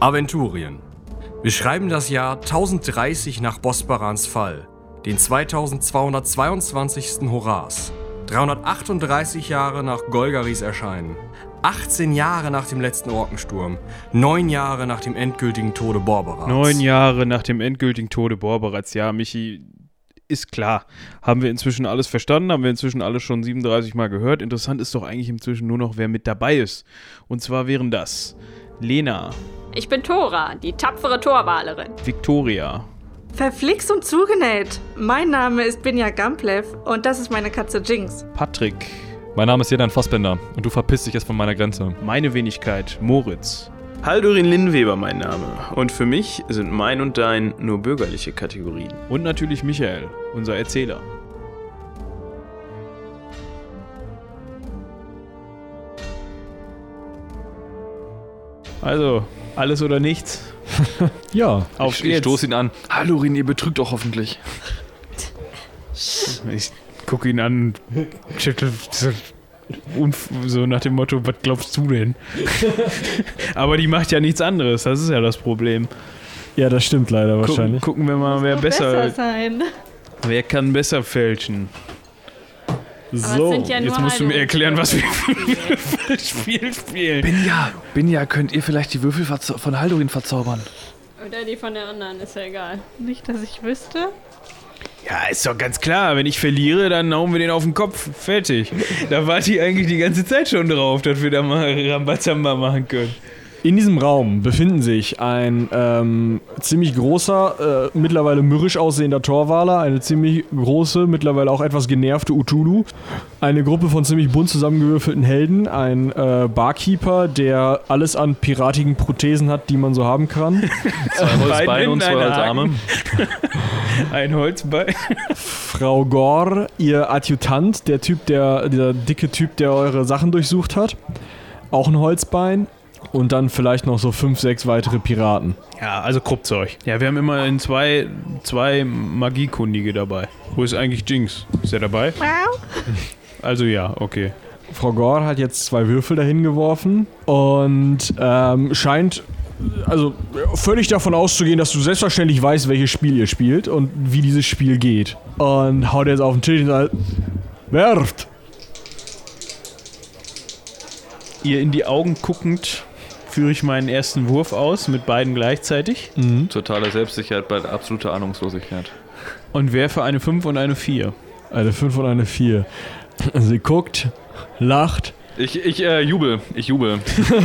Aventurien. Wir schreiben das Jahr 1030 nach Bosbarans Fall, den 2222. Horas, 338 Jahre nach Golgaris Erscheinen, 18 Jahre nach dem letzten Orkensturm, 9 Jahre nach dem endgültigen Tode Borberats. Neun Jahre nach dem endgültigen Tode Borberats. Ja, Michi, ist klar. Haben wir inzwischen alles verstanden, haben wir inzwischen alles schon 37 Mal gehört. Interessant ist doch eigentlich inzwischen nur noch, wer mit dabei ist. Und zwar wären das Lena, Ich bin Tora, die tapfere Torwalerin. Victoria, Verflixt und zugenäht. Mein Name ist Binja Gamplev und das ist meine Katze Jinx. Patrick, Mein Name ist Jedan Fassbender und du verpisst dich jetzt von meiner Grenze. meine Wenigkeit, Moritz, Haldurin Linnweber mein Name. Und für mich sind mein und dein nur bürgerliche Kategorien. und natürlich Michael, unser Erzähler. Also, alles oder nichts. Ja, Auf ich, ich stoße ihn an. Hallo Rin, ihr betrügt doch hoffentlich. Ich gucke ihn an und schüttel so, nach dem Motto, was glaubst du denn? Aber die macht ja nichts anderes, das ist ja das Problem. Ja, das stimmt leider Gucken, wahrscheinlich. gucken wir mal, wer Noch besser, sein. wer kann besser fälschen. So, ja Jetzt nur musst du mir erklären, was wir für ein Spiel spielen. Binja, Binja, könnt ihr vielleicht die Würfel von Haldorin verzaubern? Oder die von der anderen, ist ja egal. Nicht, dass ich wüsste. Ja, ist doch ganz klar, wenn ich verliere, dann hauen wir den auf den Kopf. Fertig. Da warte ich eigentlich die ganze Zeit schon drauf, dass wir da mal Rambazamba machen können. In diesem Raum befinden sich ein ähm, ziemlich großer, äh, mittlerweile mürrisch aussehender Torwaler, eine ziemlich große, mittlerweile auch etwas genervte Utulu, eine Gruppe von ziemlich bunt zusammengewürfelten Helden, ein äh, Barkeeper, der alles an piratigen Prothesen hat, die man so haben kann, Zwei Holzbeine und zwei Holzarme. Ein Holzbein. Frau Gore, ihr Adjutant, der Typ, der, dieser dicke Typ, der eure Sachen durchsucht hat, auch ein Holzbein und dann vielleicht noch so fünf, sechs weitere Piraten. Ja, also Kruppzeug. Ja, wir haben immerhin zwei, zwei Magiekundige dabei. Wo ist eigentlich Jinx? Ist er dabei? Also ja, okay. Frau Gore hat jetzt zwei Würfel dahin geworfen und ähm, scheint also völlig davon auszugehen, dass du selbstverständlich weißt, welches Spiel ihr spielt und wie dieses Spiel geht. Und haut jetzt auf den Tisch und sagt, werft! Ihr in die Augen guckend führe ich meinen ersten Wurf aus mit beiden gleichzeitig Totale Selbstsicherheit bei absoluter Ahnungslosigkeit. und werfe eine 5 und eine 4. Eine 5 und eine 4. Sie guckt, lacht. Ich, ich äh, jubel, ich jubel.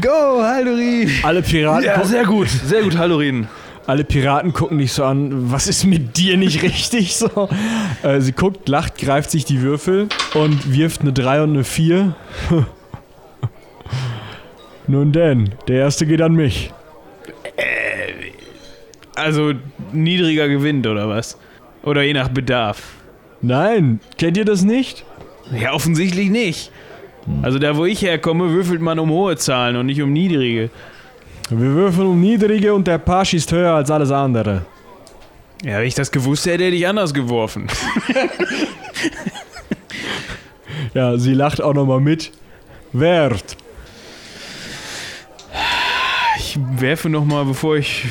Go, Haldorin! Alle Piraten, Ja, sehr gut, sehr gut, Haldorin. alle Piraten gucken dich so an, was ist mit dir nicht richtig so? Äh, sie guckt, lacht, greift sich die Würfel und wirft eine 3 und eine 4. Nun denn, der erste geht an mich. Also niedriger gewinnt oder was? Oder je nach Bedarf? Nein, kennt ihr das nicht? Ja, offensichtlich nicht. Also da, wo ich herkomme, würfelt man um hohe Zahlen und nicht um niedrige. Wir würfeln um niedrige und der Pasch ist höher als alles andere. Ja, wenn ich das gewusst hätte, hätte ich anders geworfen. Ja, sie lacht auch nochmal mit. Wert. Ich werfe nochmal, bevor ich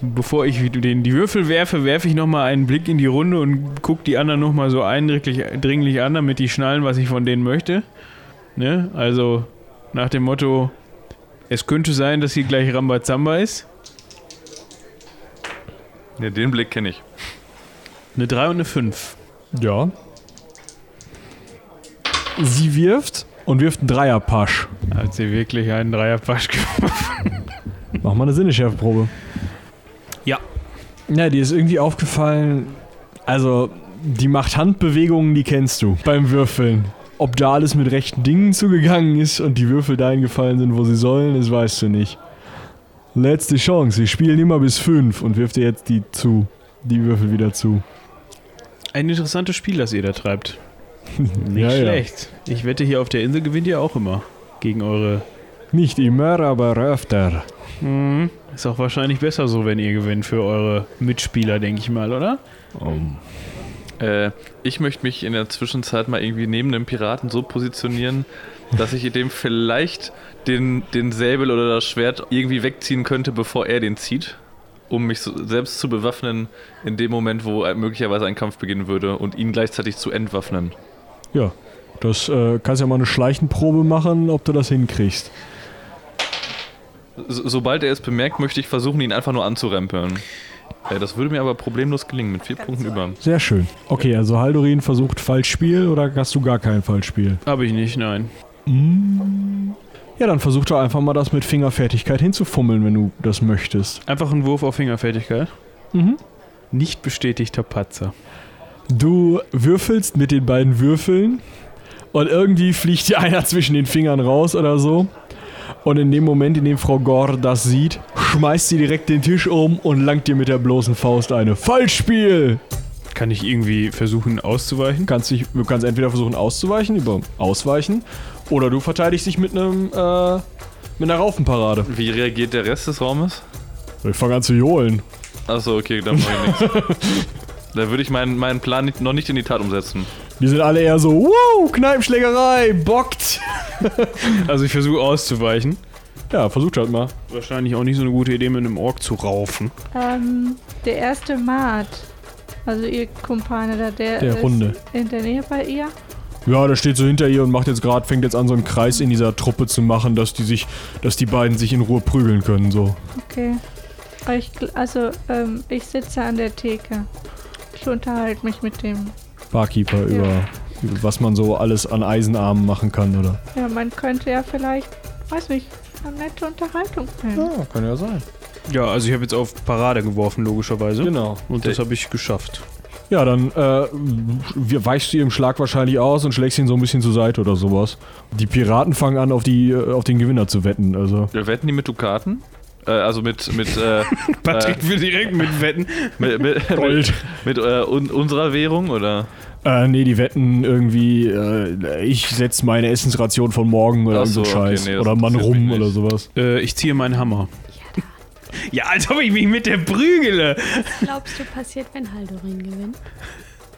bevor ich den, die Würfel werfe, werfe ich nochmal einen Blick in die Runde und gucke die anderen nochmal so eindringlich dringlich an, damit die schnallen, was ich von denen möchte. Ne? Also nach dem Motto, es könnte sein, dass hier gleich Rambazamba ist. Ja, den Blick kenne ich. Eine 3 und eine 5. Ja. Sie wirft und wirft einen Dreierpasch. Hat sie wirklich einen Dreierpasch geworfen? Mach mal eine Sinneschärfprobe. Ja. Ja, dir ist irgendwie aufgefallen, also die macht Handbewegungen, die kennst du beim Würfeln. Ob da alles mit rechten Dingen zugegangen ist und die Würfel dahin gefallen sind, wo sie sollen, das weißt du nicht. Letzte Chance, wir spielen immer bis fünf und wirft dir jetzt die zu. Die Würfel wieder zu. Ein interessantes Spiel, das ihr da treibt. Nicht Ja, ja. schlecht. Ich wette, hier auf der Insel gewinnt ihr auch immer. Gegen eure. Nicht immer, aber öfter. Mhm. Ist auch wahrscheinlich besser so, wenn ihr gewinnt für eure Mitspieler, denke ich mal, oder? Äh, ich möchte mich in der Zwischenzeit mal irgendwie neben dem Piraten so positionieren, dass ich dem vielleicht den, den Säbel oder das Schwert irgendwie wegziehen könnte, bevor er den zieht. Um mich so selbst zu bewaffnen in dem Moment, wo möglicherweise ein Kampf beginnen würde und ihn gleichzeitig zu entwaffnen. Ja, das äh, kannst ja mal eine Schleichenprobe machen, ob du das hinkriegst. So, sobald er es bemerkt, möchte ich versuchen, ihn einfach nur anzurempeln. Äh, das würde mir aber problemlos gelingen, mit vier Punkten über. Sehr schön. Okay, also Haldorin versucht Falschspiel oder hast du gar kein Falschspiel? Habe ich nicht, nein. Ja, dann versuch doch einfach mal das mit Fingerfertigkeit hinzufummeln, wenn du das möchtest. Einfach ein Wurf auf Fingerfertigkeit. Mhm. Nicht bestätigter Patzer. Du würfelst mit den beiden Würfeln und irgendwie fliegt dir einer zwischen den Fingern raus oder so. Und in dem Moment, in dem Frau Gore das sieht, schmeißt sie direkt den Tisch um und langt dir mit der bloßen Faust eine. Falschspiel! Kann ich irgendwie versuchen auszuweichen? Kannst dich, du kannst entweder versuchen auszuweichen, über Ausweichen, oder du verteidigst dich mit einem, äh, mit einer Raufenparade. Wie reagiert der Rest des Raumes? Ich fange an zu johlen. Achso, okay, dann mache ich nichts. Da würde ich meinen, meinen Plan noch nicht in die Tat umsetzen. Die sind alle eher so, wow, Kneipenschlägerei, bockt. Also ich versuche auszuweichen. Ja, versucht halt mal. Wahrscheinlich auch nicht so eine gute Idee, mit einem Ork zu raufen. Ähm, der erste Mat, also ihr Kumpane da, der, Der ist Runde. in der Nähe bei ihr. Ja, der steht so hinter ihr und macht jetzt gerade, fängt jetzt an, so einen Kreis in dieser Truppe zu machen, dass die sich, dass die beiden sich in Ruhe prügeln können, so. Okay. Aber Ich, gl- also, ähm, ich sitze an der Theke. Ich unterhalte mich mit dem. Barkeeper über, über was man so alles an Eisenarmen machen kann, oder? Ja, man könnte ja vielleicht, weiß nicht, eine nette Unterhaltung führen. Ja, kann ja sein. Ja, also ich habe jetzt auf Parade geworfen, logischerweise. Genau. Und das habe ich geschafft. Ja, dann äh, wir- weichst du ihrem Schlag wahrscheinlich aus und schlägst ihn so ein bisschen zur Seite oder sowas. Die Piraten fangen an, auf, die, äh, auf den Gewinner zu wetten, also. Wir wetten die mit Dukaten? Äh, also mit, mit, äh, Patrick will direkt mitwetten. mit, mit, Gold. mit, mit äh, un, unserer Währung oder? Äh, nee, die wetten irgendwie, äh, ich setz meine Essensration von morgen oder so so, okay, Scheiß. nee, das oder Mann rum oder sowas. Äh, ich ziehe meinen Hammer. Ja, als ob ich mich mit der prügele. Glaubst du, passiert, wenn Haldorin gewinnt?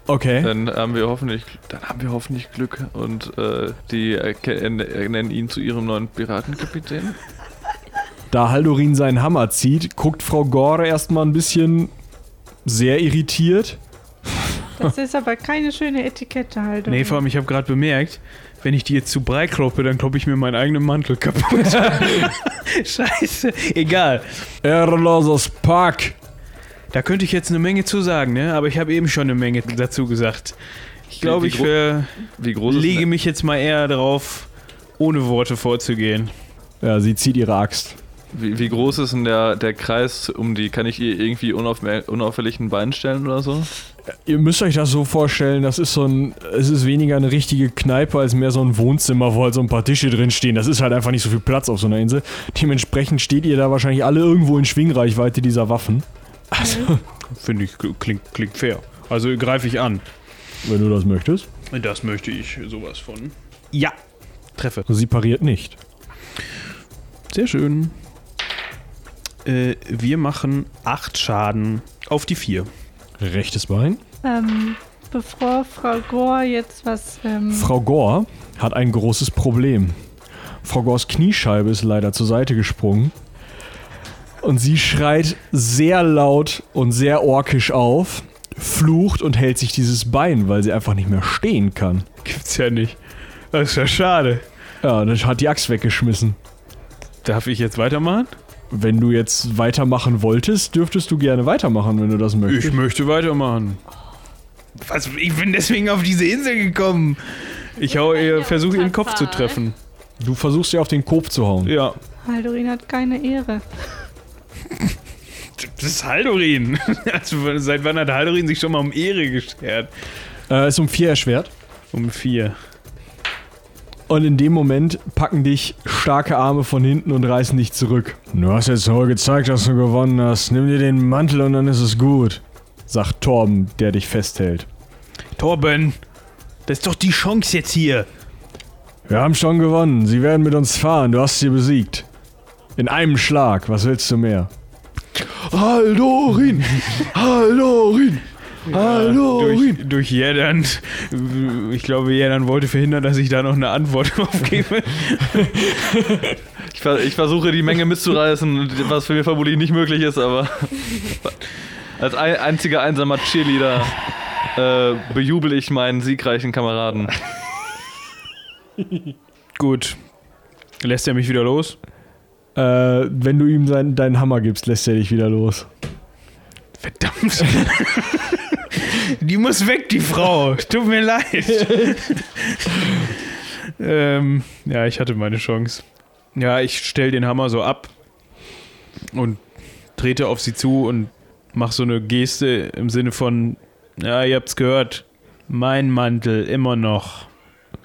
Okay. Dann haben wir hoffentlich, dann haben wir hoffentlich Glück und äh, die erken- ernennen ihn zu ihrem neuen Piratenkapitän. Da Haldorin seinen Hammer zieht, guckt Frau Gore erstmal ein bisschen sehr irritiert. Das ist aber keine schöne Etikette halt. Nee, vor allem, ich habe gerade bemerkt, wenn ich die jetzt zu breit kloppe, dann kloppe ich mir meinen eigenen Mantel kaputt. Scheiße. Egal. Ehrloses Pack. Da könnte ich jetzt eine Menge zu sagen, ne? Aber ich habe eben schon eine Menge dazu gesagt. Ich glaube, ich äh, Wie groß ist lege mich jetzt mal eher darauf, ohne Worte vorzugehen. Ja, sie zieht ihre Axt. Wie, wie groß ist denn der, der Kreis um die? Kann ich ihr irgendwie unauf, unauffällig ein Bein stellen oder so? Ihr müsst euch das so vorstellen, das ist so ein, es ist weniger eine richtige Kneipe als mehr so ein Wohnzimmer, wo halt so ein paar Tische drin stehen. Das ist halt einfach nicht so viel Platz auf so einer Insel. Dementsprechend steht ihr da wahrscheinlich alle irgendwo in Schwingreichweite dieser Waffen. Also, Finde ich, klingt, klingt fair. Also greife ich an. wenn du das möchtest. Das möchte ich sowas von. Ja. Treffe. Sie pariert nicht. Sehr schön. Äh, wir machen 8 Schaden auf die 4. Rechtes Bein. Ähm, bevor Frau Gore jetzt was. Ähm, Frau Gore hat ein großes Problem. Frau Gores Kniescheibe ist leider zur Seite gesprungen. Und sie schreit sehr laut und sehr orkisch auf, flucht und hält sich dieses Bein, weil sie einfach nicht mehr stehen kann. Gibt's ja nicht. Das ist ja schade. Ja, dann hat die Axt weggeschmissen. Darf ich jetzt weitermachen? Wenn du jetzt weitermachen wolltest, dürftest du gerne weitermachen, wenn du das möchtest. Ich möchte weitermachen. Was? Ich bin deswegen auf diese Insel gekommen. Ich hau versuche ihren Kopf zu treffen. du versuchst ja auf den Kopf zu hauen. Ja. Haldorin hat keine Ehre. Das ist Haldorin. Also, seit wann hat Haldorin sich schon mal um Ehre geschert? Äh, ist um vier erschwert. Um vier. Und in dem Moment packen dich starke Arme von hinten und reißen dich zurück. Du hast jetzt wohl gezeigt, dass du gewonnen hast. Nimm dir den Mantel und dann ist es gut. Sagt Torben, der dich festhält. Torben, das ist doch die Chance jetzt hier. Wir haben schon gewonnen. Sie werden mit uns fahren. Du hast sie besiegt. In einem Schlag. Was willst du mehr? Haldorin! Haldorin! Hallo! durch, durch Jädern. Ich glaube, Jädern wollte verhindern, dass ich da noch eine Antwort drauf gebe. Ich, ver ich versuche die Menge mitzureißen, was für mich vermutlich nicht möglich ist, aber als ein einziger einsamer Cheerleader äh, bejubel ich meinen siegreichen Kameraden. Gut. Lässt er mich wieder los? Äh, wenn du ihm sein, deinen Hammer gibst, lässt er dich wieder los. Verdammt. die muss weg, die Frau. Tut mir leid. ähm, ja, ich hatte meine Chance. Ja, ich stell den Hammer so ab und trete auf sie zu und mach so eine Geste im Sinne von, ja, ihr habt's gehört, mein Mantel immer noch.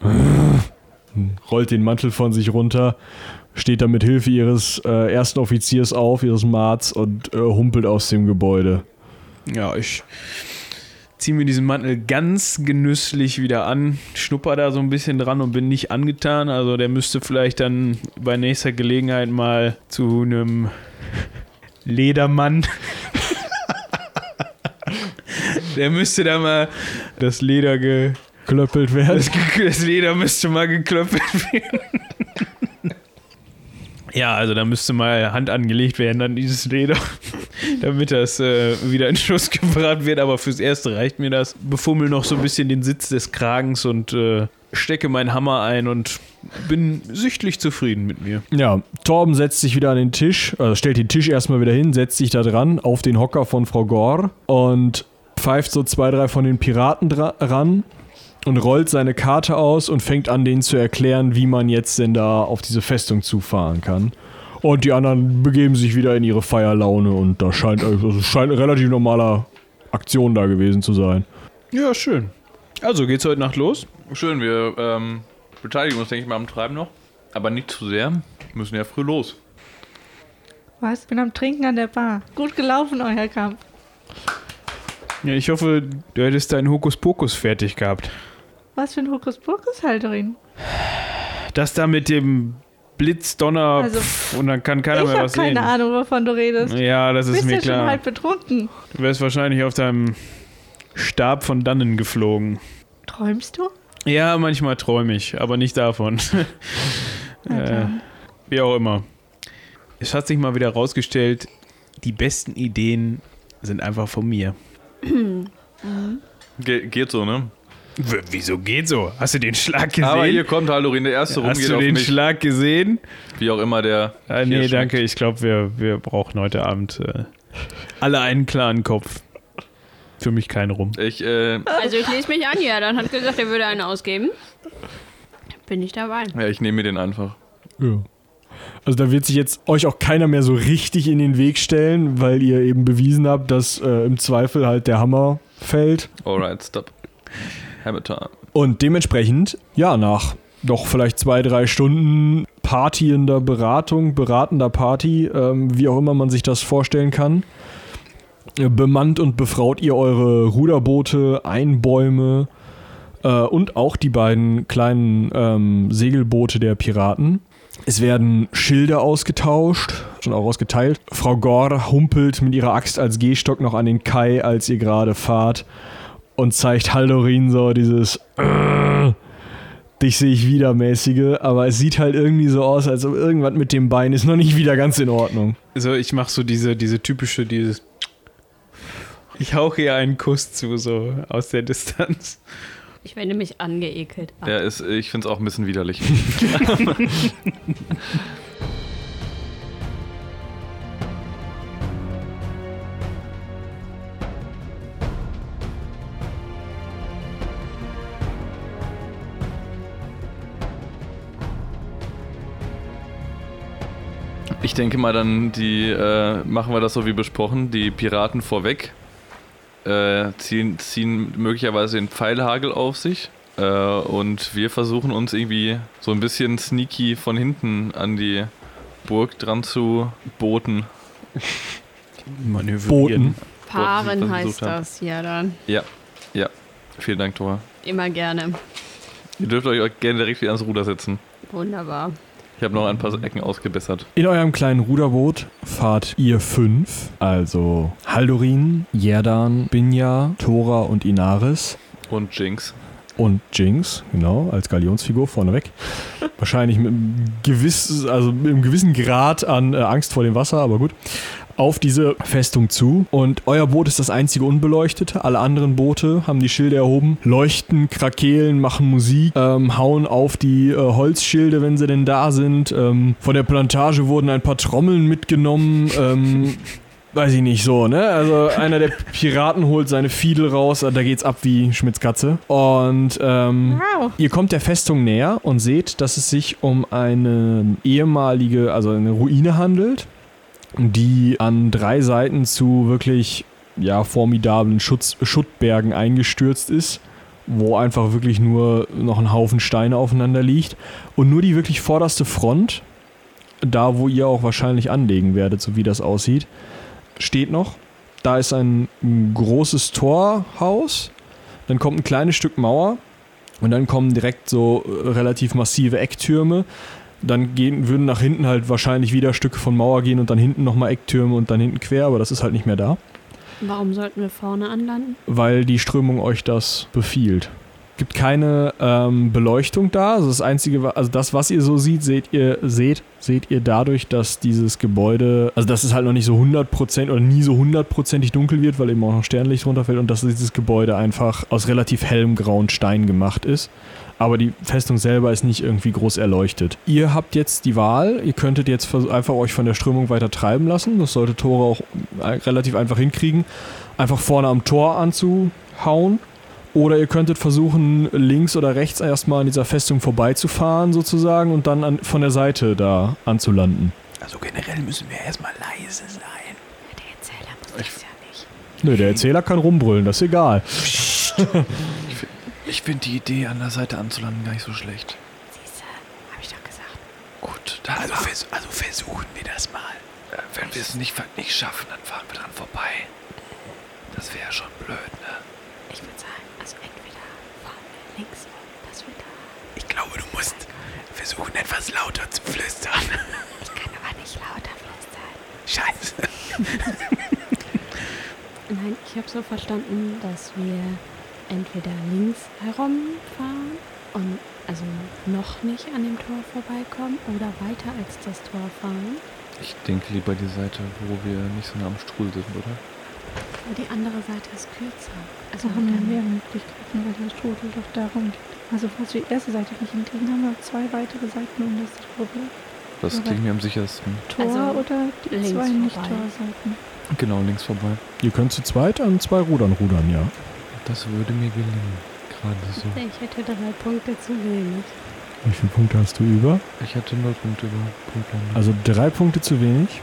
Rollt den Mantel von sich runter, steht dann mit Hilfe ihres äh, ersten Offiziers auf, ihres Marts und äh, humpelt aus dem Gebäude. Ja, ich ziehe mir diesen Mantel ganz genüsslich wieder an, schnupper da so ein bisschen dran und bin nicht angetan. Also der müsste vielleicht dann bei nächster Gelegenheit mal zu einem Ledermann. der müsste da mal das Leder ge Klöppelt werden. das, das Leder müsste mal geklöppelt werden. Ja, also da müsste mal Hand angelegt werden an dieses Leder, damit das äh, wieder in Schuss gebracht wird. Aber fürs Erste reicht mir das. Befummel noch so ein bisschen den Sitz des Kragens und äh, stecke meinen Hammer ein und bin sichtlich zufrieden mit mir. Ja, Torben setzt sich wieder an den Tisch, also stellt den Tisch erstmal wieder hin, setzt sich da dran auf den Hocker von Frau Gore und pfeift so zwei, drei von den Piraten ran und rollt seine Karte aus und fängt an, denen zu erklären, wie man jetzt denn da auf diese Festung zufahren kann. Und die anderen begeben sich wieder in ihre Feierlaune und da scheint, also scheint eine relativ normaler Aktion da gewesen zu sein. Ja, schön. Also geht's heute Nacht los? Schön, wir ähm, beteiligen uns, denke ich mal, am Treiben noch. Aber nicht zu sehr. Wir müssen ja früh los. Was? Bin am Trinken an der Bar. Gut gelaufen, euer Kampf. Ja, ich hoffe, du hättest deinen Hokuspokus fertig gehabt. Was für ein Hokuspokus, Halterin? Das da mit dem Blitz, Donner Also, pff, und dann kann keiner ich mehr habe was keine sehen. Ahnung, wovon du redest. Ja, das Du ist bist mir ja schon klar. halb betrunken. Du wärst wahrscheinlich auf deinem Stab von dannen geflogen. Träumst du? Ja, manchmal träume ich, aber nicht davon. äh, wie auch immer. Es hat sich mal wieder rausgestellt, die besten Ideen sind einfach von mir. Ge geht so, ne? W wieso geht so? Hast du den Schlag gesehen? Aber hier kommt Haldorin, der erste Rum Hast geht du auf den mich. Schlag gesehen? Wie auch immer der. Ah, nee, danke. Ich glaube, wir, wir brauchen heute Abend äh, alle einen klaren Kopf. Für mich kein Rum. Ich, äh, Also ich lese mich an, ja, dann hat gesagt, er würde einen ausgeben. Bin ich dabei. ja, ich nehme mir den einfach. Ja. Also da wird sich jetzt euch auch keiner mehr so richtig in den Weg stellen, weil ihr eben bewiesen habt, dass äh, im Zweifel halt der Hammer fällt. Alright, stop. Hammer time. Und dementsprechend, ja, nach noch vielleicht zwei, drei Stunden partiender Beratung, beratender Party, ähm, wie auch immer man sich das vorstellen kann, äh, bemannt und befraut ihr eure Ruderboote, Einbäume äh, und auch die beiden kleinen ähm, Segelboote der Piraten. Es werden Schilder ausgetauscht, schon auch ausgeteilt. Frau Gore humpelt mit ihrer Axt als Gehstock noch an den Kai, als ihr gerade fahrt und zeigt Haldorin so dieses äh, dich sehe ich wieder mäßige, aber es sieht halt irgendwie so aus, als ob irgendwas mit dem Bein ist noch nicht wieder ganz in Ordnung. Also ich mache so diese, diese typische, dieses ich hauche ihr einen Kuss zu, so aus der Distanz. Ich wende mich angeekelt ab. Der ist, ich finde es auch ein bisschen widerlich. Ich denke mal dann, die äh, machen wir das so wie besprochen, die Piraten vorweg äh, ziehen, ziehen möglicherweise den Pfeilhagel auf sich äh, und wir versuchen uns irgendwie so ein bisschen sneaky von hinten an die Burg dran zu boten. Boten. Paaren heißt das ja dann. Ja, ja. Vielen Dank, Thor. Immer gerne. Ihr dürft euch auch gerne direkt wieder ans Ruder setzen. Wunderbar. Ich habe noch ein paar Ecken ausgebessert. In eurem kleinen Ruderboot fahrt ihr fünf, also Haldorin, Jerdan, Binja, Tora und Inaris Und Jinx. und Jinx, genau, als Galionsfigur vorneweg. Wahrscheinlich mit einem, gewiss, also mit einem gewissen Grad an äh, Angst vor dem Wasser, aber gut. Auf diese Festung zu. Und euer Boot ist das einzige unbeleuchtete. Alle anderen Boote haben die Schilde erhoben, leuchten, krakeelen, machen Musik, ähm, hauen auf die äh, Holzschilde, wenn sie denn da sind. Ähm, von der Plantage wurden ein paar Trommeln mitgenommen. Ähm, weiß ich nicht so, ne? Also einer der Piraten holt seine Fiedel raus, da geht's ab wie Schmitz Katze. Und ähm, Wow. ihr kommt der Festung näher und seht, dass es sich um eine ehemalige, also eine Ruine handelt, die an drei Seiten zu wirklich ja, formidablen Schutz, Schuttbergen eingestürzt ist, wo einfach wirklich nur noch ein Haufen Steine aufeinander liegt. Und nur die wirklich vorderste Front, da wo ihr auch wahrscheinlich anlegen werdet, so wie das aussieht, steht noch. Da ist ein großes Torhaus, dann kommt ein kleines Stück Mauer und dann kommen direkt so relativ massive Ecktürme. Dann gehen, würden nach hinten halt wahrscheinlich wieder Stücke von Mauer gehen und dann hinten nochmal Ecktürme und dann hinten quer, aber das ist halt nicht mehr da, Warum sollten wir vorne anlanden? weil die Strömung euch das befiehlt. Gibt keine ähm, Beleuchtung da. Also das einzige, also das, was ihr so seht, seht ihr, seht, seht ihr dadurch, dass dieses Gebäude, also dass es halt noch nicht so 100% oder nie so hundertprozentig dunkel wird, weil eben auch noch Sternlicht runterfällt und dass dieses Gebäude einfach aus relativ hellem grauen Stein gemacht ist. Aber die Festung selber ist nicht irgendwie groß erleuchtet. Ihr habt jetzt die Wahl, ihr könntet jetzt einfach euch von der Strömung weiter treiben lassen. Das sollte Tore auch äh, relativ einfach hinkriegen. Einfach vorne am Tor anzuhauen. Oder ihr könntet versuchen, links oder rechts erstmal an dieser Festung vorbeizufahren, sozusagen, und dann an, von der Seite da anzulanden. Also generell müssen wir erstmal leise sein. Der Erzähler muss das ja nicht. Nö, der Erzähler kann rumbrüllen, das ist egal. Ich finde die Idee, an der Seite anzulanden, gar nicht so schlecht. Siehste, hab ich doch gesagt. Gut, dann Also, vers also versuchen wir das mal. äh, wenn wir es nicht, nicht schaffen, dann fahren wir dran vorbei. Das wäre schon blöd, ne? Ich würde sagen, also entweder fahren wir links, dass wir da. Ich glaube, du musst versuchen, etwas lauter zu flüstern. Ich kann aber nicht lauter flüstern. Scheiße. Nein, ich habe so verstanden, dass wir entweder links herumfahren und also noch nicht an dem Tor vorbeikommen oder weiter als das Tor fahren. Ich denke lieber die Seite, wo wir nicht so nah am Strudel sind, oder? Die andere Seite ist kürzer. Also Also haben wir mehr Möglichkeiten, weil der Strudel doch darum liegt. Also falls wir die erste Seite nicht hinkriegen, haben wir zwei weitere Seiten um das Tor. Das klingt mir am sichersten. Tor Also oder die zwei. Nicht-Torseiten. Genau, links vorbei. Ihr könnt zu zweit an zwei Rudern rudern, ja. Das würde mir gelingen. Gerade so. Ich hätte drei Punkte zu wenig. Wie viele Punkte hast du über? Ich hatte null Punkte über Punktlandung. Also drei Punkte zu wenig.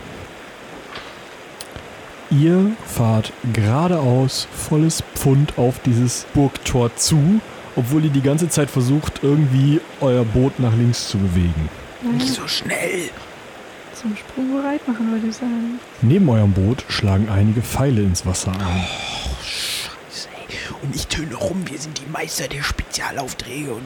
Ihr fahrt geradeaus volles Pfund auf dieses Burgtor zu, obwohl ihr die ganze Zeit versucht, irgendwie euer Boot nach links zu bewegen. Nicht Naja, so schnell. zum Sprung bereit machen, würde ich sagen. Neben eurem Boot schlagen einige Pfeile ins Wasser ein. Ey. Und ich töne rum, wir sind die Meister der Spezialaufträge und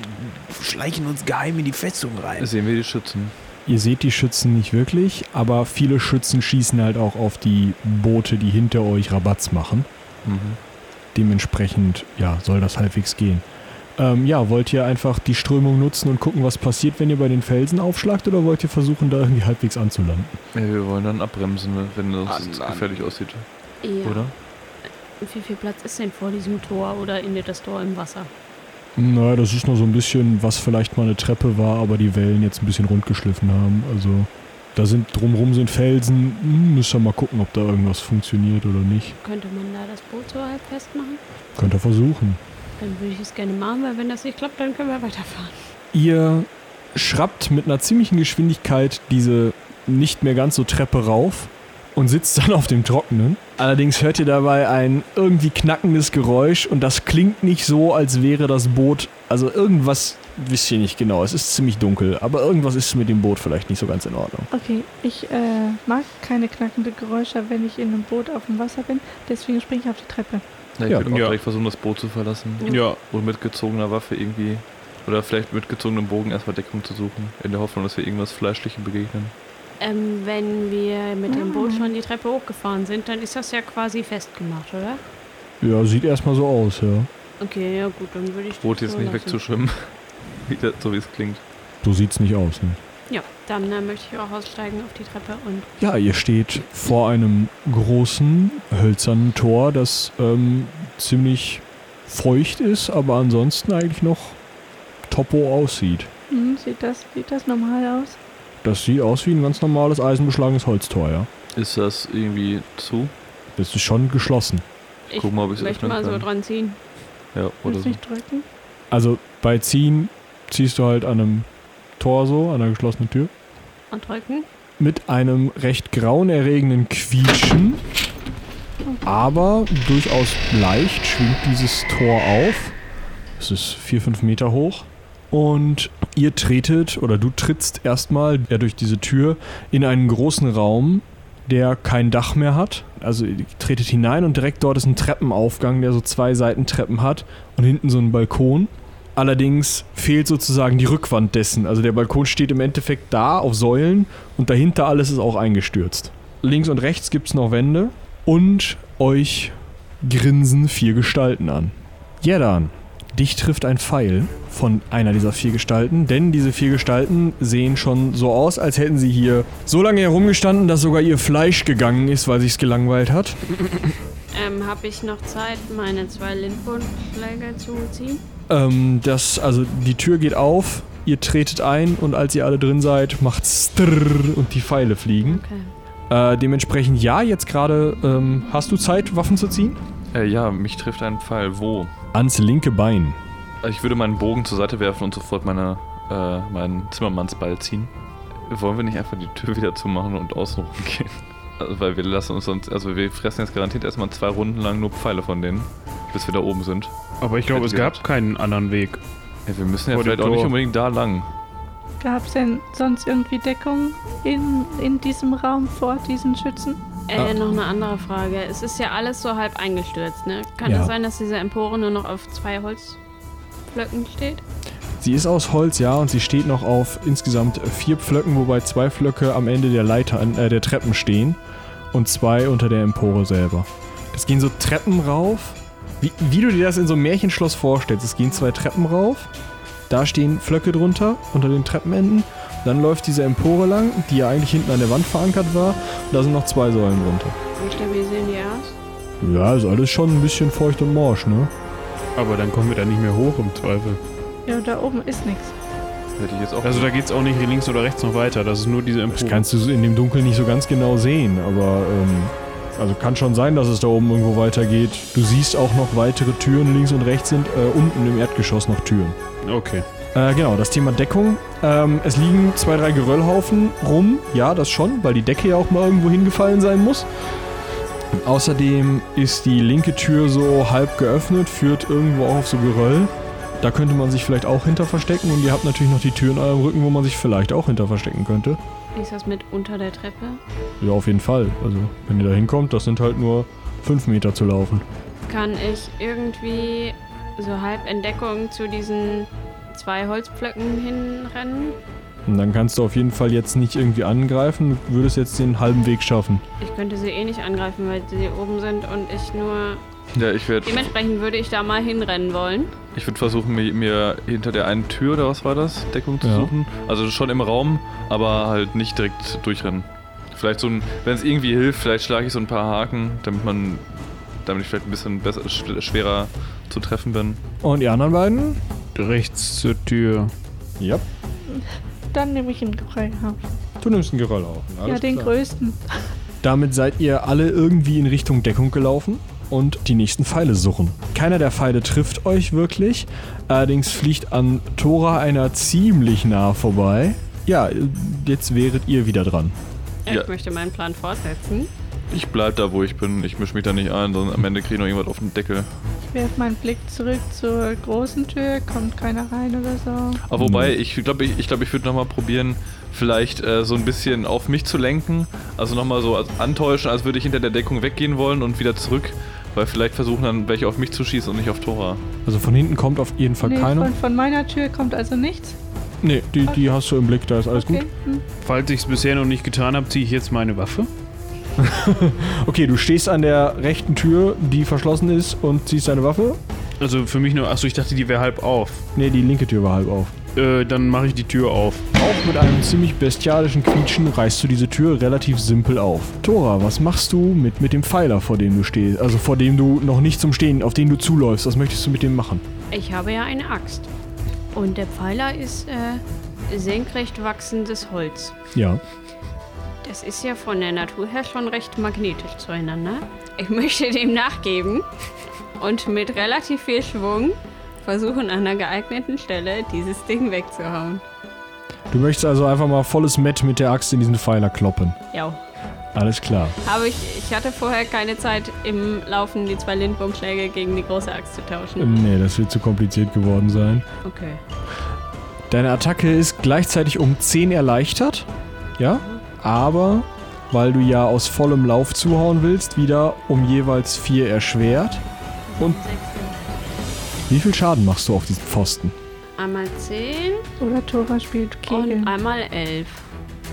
schleichen uns geheim in die Festung rein. Sehen wir die Schützen. Ihr seht die Schützen nicht wirklich, aber viele Schützen schießen halt auch auf die Boote, die hinter euch Rabatz machen. Mhm. Dementsprechend, ja, soll das halbwegs gehen. Ähm, ja, wollt ihr einfach die Strömung nutzen und gucken, was passiert, wenn ihr bei den Felsen aufschlagt, oder wollt ihr versuchen, da irgendwie halbwegs anzulanden? Ja, wir wollen dann abbremsen, wenn das An- an- gefährlich aussieht. Ja. Oder? Wie viel Platz ist denn vor diesem Tor oder in das Tor im Wasser? Naja, das ist noch so ein bisschen, was vielleicht mal eine Treppe war, aber die Wellen jetzt ein bisschen rundgeschliffen haben. Also, da sind drumrum sind Felsen. Hm, müsst ihr mal gucken, ob da irgendwas funktioniert oder nicht. Könnte man da das Boot so halb festmachen? Könnt ihr versuchen. Dann würde ich es gerne machen, weil wenn das nicht klappt, dann können wir weiterfahren. Ihr schrappt mit einer ziemlichen Geschwindigkeit diese nicht mehr ganz so Treppe rauf und sitzt dann auf dem Trockenen. Allerdings hört ihr dabei ein irgendwie knackendes Geräusch und das klingt nicht so, als wäre das Boot, also irgendwas wisst ihr nicht genau, es ist ziemlich dunkel, aber irgendwas ist mit dem Boot vielleicht nicht so ganz in Ordnung. Okay, ich äh, mag keine knackende Geräusche, wenn ich in einem Boot auf dem Wasser bin. Deswegen springe ich auf die Treppe. Ja, ich Ja, würde auch ja. gleich versuchen, das Boot zu verlassen. Ja, Und mit gezogener Waffe irgendwie Oder vielleicht mit gezogenem Bogen erstmal Deckung zu suchen, in der Hoffnung, dass wir irgendwas Fleischlichem begegnen. Ähm, wenn wir mit dem Boot schon die Treppe hochgefahren sind, dann ist das ja quasi festgemacht, oder? Ja, sieht erstmal so aus, ja. Okay, ja gut, dann würde ich Boot das jetzt so nicht lassen. wegzuschwimmen. So wie es klingt. So sieht's nicht aus. Ne? Ja, dann äh, möchte ich auch aussteigen auf die Treppe und Ja, ihr steht vor einem großen hölzernen Tor, das ähm, ziemlich feucht ist, aber ansonsten eigentlich noch topo aussieht. Hm, sieht, das, sieht das normal aus? Das sieht aus wie ein ganz normales eisenbeschlagenes Holztor, ja. Ist das irgendwie zu? Das ist schon geschlossen. ich Gucken wir, ob ich's möchte öffnen mal so kann. dran ziehen. Ja, oder so. nicht drücken? Also bei Ziehen ziehst du halt an einem Tor so, an einer geschlossenen Tür. Und drücken. Mit einem recht grauenerregenden Quietschen, aber durchaus leicht schwingt dieses Tor auf. Es ist vier, fünf Meter hoch. Und ihr tretet oder du trittst erstmal ja, durch diese Tür in einen großen Raum, der kein Dach mehr hat. Also ihr tretet hinein und direkt dort ist ein Treppenaufgang, der so zwei Seitentreppen hat und hinten so ein Balkon. Allerdings fehlt sozusagen die Rückwand dessen. Also der Balkon steht im Endeffekt da auf Säulen und dahinter alles ist auch eingestürzt. Links und rechts gibt es noch Wände und euch grinsen vier Gestalten an. Jedan, dich trifft ein Pfeil von einer dieser vier Gestalten, denn diese vier Gestalten sehen schon so aus, als hätten sie hier so lange herumgestanden, dass sogar ihr Fleisch gegangen ist, weil sich's gelangweilt hat. Ähm, habe ich noch Zeit, meine zwei Lindwurmschläge zu ziehen? Ähm, das, also die Tür geht auf, ihr tretet ein und als ihr alle drin seid, macht's und die Pfeile fliegen. Okay. Äh, dementsprechend ja, jetzt gerade ähm, hast du Zeit, Waffen zu ziehen? Äh, ja, mich trifft ein Pfeil. Wo? Ans linke Bein. Ich würde meinen Bogen zur Seite werfen und sofort meine, äh, meinen Zimmermannsball ziehen. Wollen wir nicht einfach die Tür wieder zumachen und außen rumgehen? Also, weil wir lassen uns sonst, also wir fressen jetzt garantiert erstmal zwei Runden lang nur Pfeile von denen, bis wir da oben sind. Aber ich glaube, es gab keinen anderen Weg. Ja, wir müssen ja Vor vielleicht auch nicht unbedingt da lang. Gab es denn sonst irgendwie Deckung in, in diesem Raum vor diesen Schützen? Äh, noch eine andere Frage. Es ist ja alles so halb eingestürzt, ne? Kann Ja. es sein, dass diese Empore nur noch auf zwei Holzblöcken steht? Sie ist aus Holz, ja, und sie steht noch auf insgesamt vier Pflöcken, wobei zwei Pflöcke am Ende der Leiter, äh, der Treppen stehen und zwei unter der Empore selber. Das gehen so Treppen rauf, wie, wie du dir das in so einem Märchenschloss vorstellst. Es gehen zwei Treppen rauf, da stehen Pflöcke drunter unter den Treppenenden. Dann läuft diese Empore lang, die ja eigentlich hinten an der Wand verankert war, und da sind noch zwei Säulen drunter. Wie stabil sehen die aus? Ja, ist alles schon ein bisschen feucht und morsch, ne? Aber dann kommen wir da nicht mehr hoch im Zweifel. Ja, da oben ist nichts. Hätte ich jetzt auch. Also da geht's auch nicht links oder rechts noch weiter. Das ist nur diese Das Empore. kannst du in dem Dunkeln nicht so ganz genau sehen, aber ähm, also kann schon sein, dass es da oben irgendwo weitergeht. Du siehst auch noch weitere Türen links und rechts sind äh, unten im Erdgeschoss noch Türen. Okay. Äh, genau, das Thema Deckung. Ähm, es liegen zwei, drei Geröllhaufen rum. Ja, das schon, weil die Decke ja auch mal irgendwo hingefallen sein muss. Außerdem ist die linke Tür so halb geöffnet, führt irgendwo auch auf so Geröll. Da könnte man sich vielleicht auch hinter verstecken und ihr habt natürlich noch die Tür in eurem Rücken, wo man sich vielleicht auch hinter verstecken könnte. Ist das mit unter der Treppe? Ja, auf jeden Fall. Also, wenn ihr da hinkommt, das sind halt nur fünf Meter zu laufen. Kann ich irgendwie so halb in Deckung zu diesen zwei Holzpflöcken hinrennen? Und dann kannst du auf jeden Fall jetzt nicht irgendwie angreifen. Du würdest jetzt den halben Weg schaffen. Ich könnte sie eh nicht angreifen, weil sie oben sind und ich nur. Ja, ich werde Dementsprechend würde ich da mal hinrennen wollen. ich würd versuchen, mir, mir hinter der einen Tür oder was war das, Deckung zu Ja. suchen. Also schon im Raum, aber halt nicht direkt durchrennen. Vielleicht so ein, wenn es irgendwie hilft, vielleicht schlage ich so ein paar Haken, damit man, damit ich vielleicht ein bisschen besser, sch- schwerer zu treffen bin. Und die anderen beiden? Rechts zur Tür. Ja. Dann nehme ich einen Geröllhaufen. Du nimmst einen Geröllhaufen. Ja, Alles den klar. größten. Damit seid ihr alle irgendwie in Richtung Deckung gelaufen und die nächsten Pfeile suchen. Keiner der Pfeile trifft euch wirklich. Allerdings fliegt an Tora einer ziemlich nah vorbei. Ja, jetzt wäret ihr wieder dran. Ja. Ich möchte meinen Plan fortsetzen. Ich bleib da, wo ich bin. Ich mische mich da nicht ein, sondern am Ende kriege ich noch irgendwas auf den Deckel. Ich werfe meinen Blick zurück zur großen Tür. Kommt keiner rein oder so. Aber wobei, ich glaube, ich, ich, glaub, ich würde nochmal probieren, vielleicht äh, so ein bisschen auf mich zu lenken. Also nochmal so als antäuschen, als würde ich hinter der Deckung weggehen wollen und wieder zurück Weil vielleicht versuchen dann welche auf mich zu schießen und nicht auf Tora. Also von hinten kommt auf jeden Fall Nee, keiner. von, von meiner Tür kommt also nichts. Nee, die, die hast du im Blick, da ist alles Okay. gut. Hm. Falls ich es bisher noch nicht getan habe, ziehe ich jetzt meine Waffe. Okay, du stehst an der rechten Tür, die verschlossen ist und ziehst deine Waffe. Also für mich nur. Achso, ich dachte, die wäre halb auf. Nee, die linke Tür war halb auf. Äh, dann mache ich die Tür auf. Auch mit einem ziemlich bestialischen Quietschen reißt du diese Tür relativ simpel auf. Tora, was machst du mit, mit dem Pfeiler, vor dem du stehst? Also vor dem du noch nicht zum Stehen, auf den du zuläufst. Was möchtest du mit dem machen? Ich habe ja eine Axt. Und der Pfeiler ist äh, senkrecht wachsendes Holz. Ja. Das ist ja von der Natur her schon recht magnetisch zueinander. Ich möchte dem nachgeben und mit relativ viel Schwung versuchen, an einer geeigneten Stelle dieses Ding wegzuhauen. Du möchtest also einfach mal volles Met mit der Axt in diesen Pfeiler kloppen. Ja. Alles klar. Aber ich, ich hatte vorher keine Zeit, im Laufen die zwei Lindwurmschläge gegen die große Axt zu tauschen. Nee, das wird zu kompliziert geworden sein. Okay. Deine Attacke ist gleichzeitig um 10 erleichtert. Ja. Aber, weil du ja aus vollem Lauf zuhauen willst, wieder um jeweils 4 erschwert. Und wie viel Schaden machst du auf diesen Pfosten? Einmal 10 Oder Tora spielt Kegel. und einmal 11.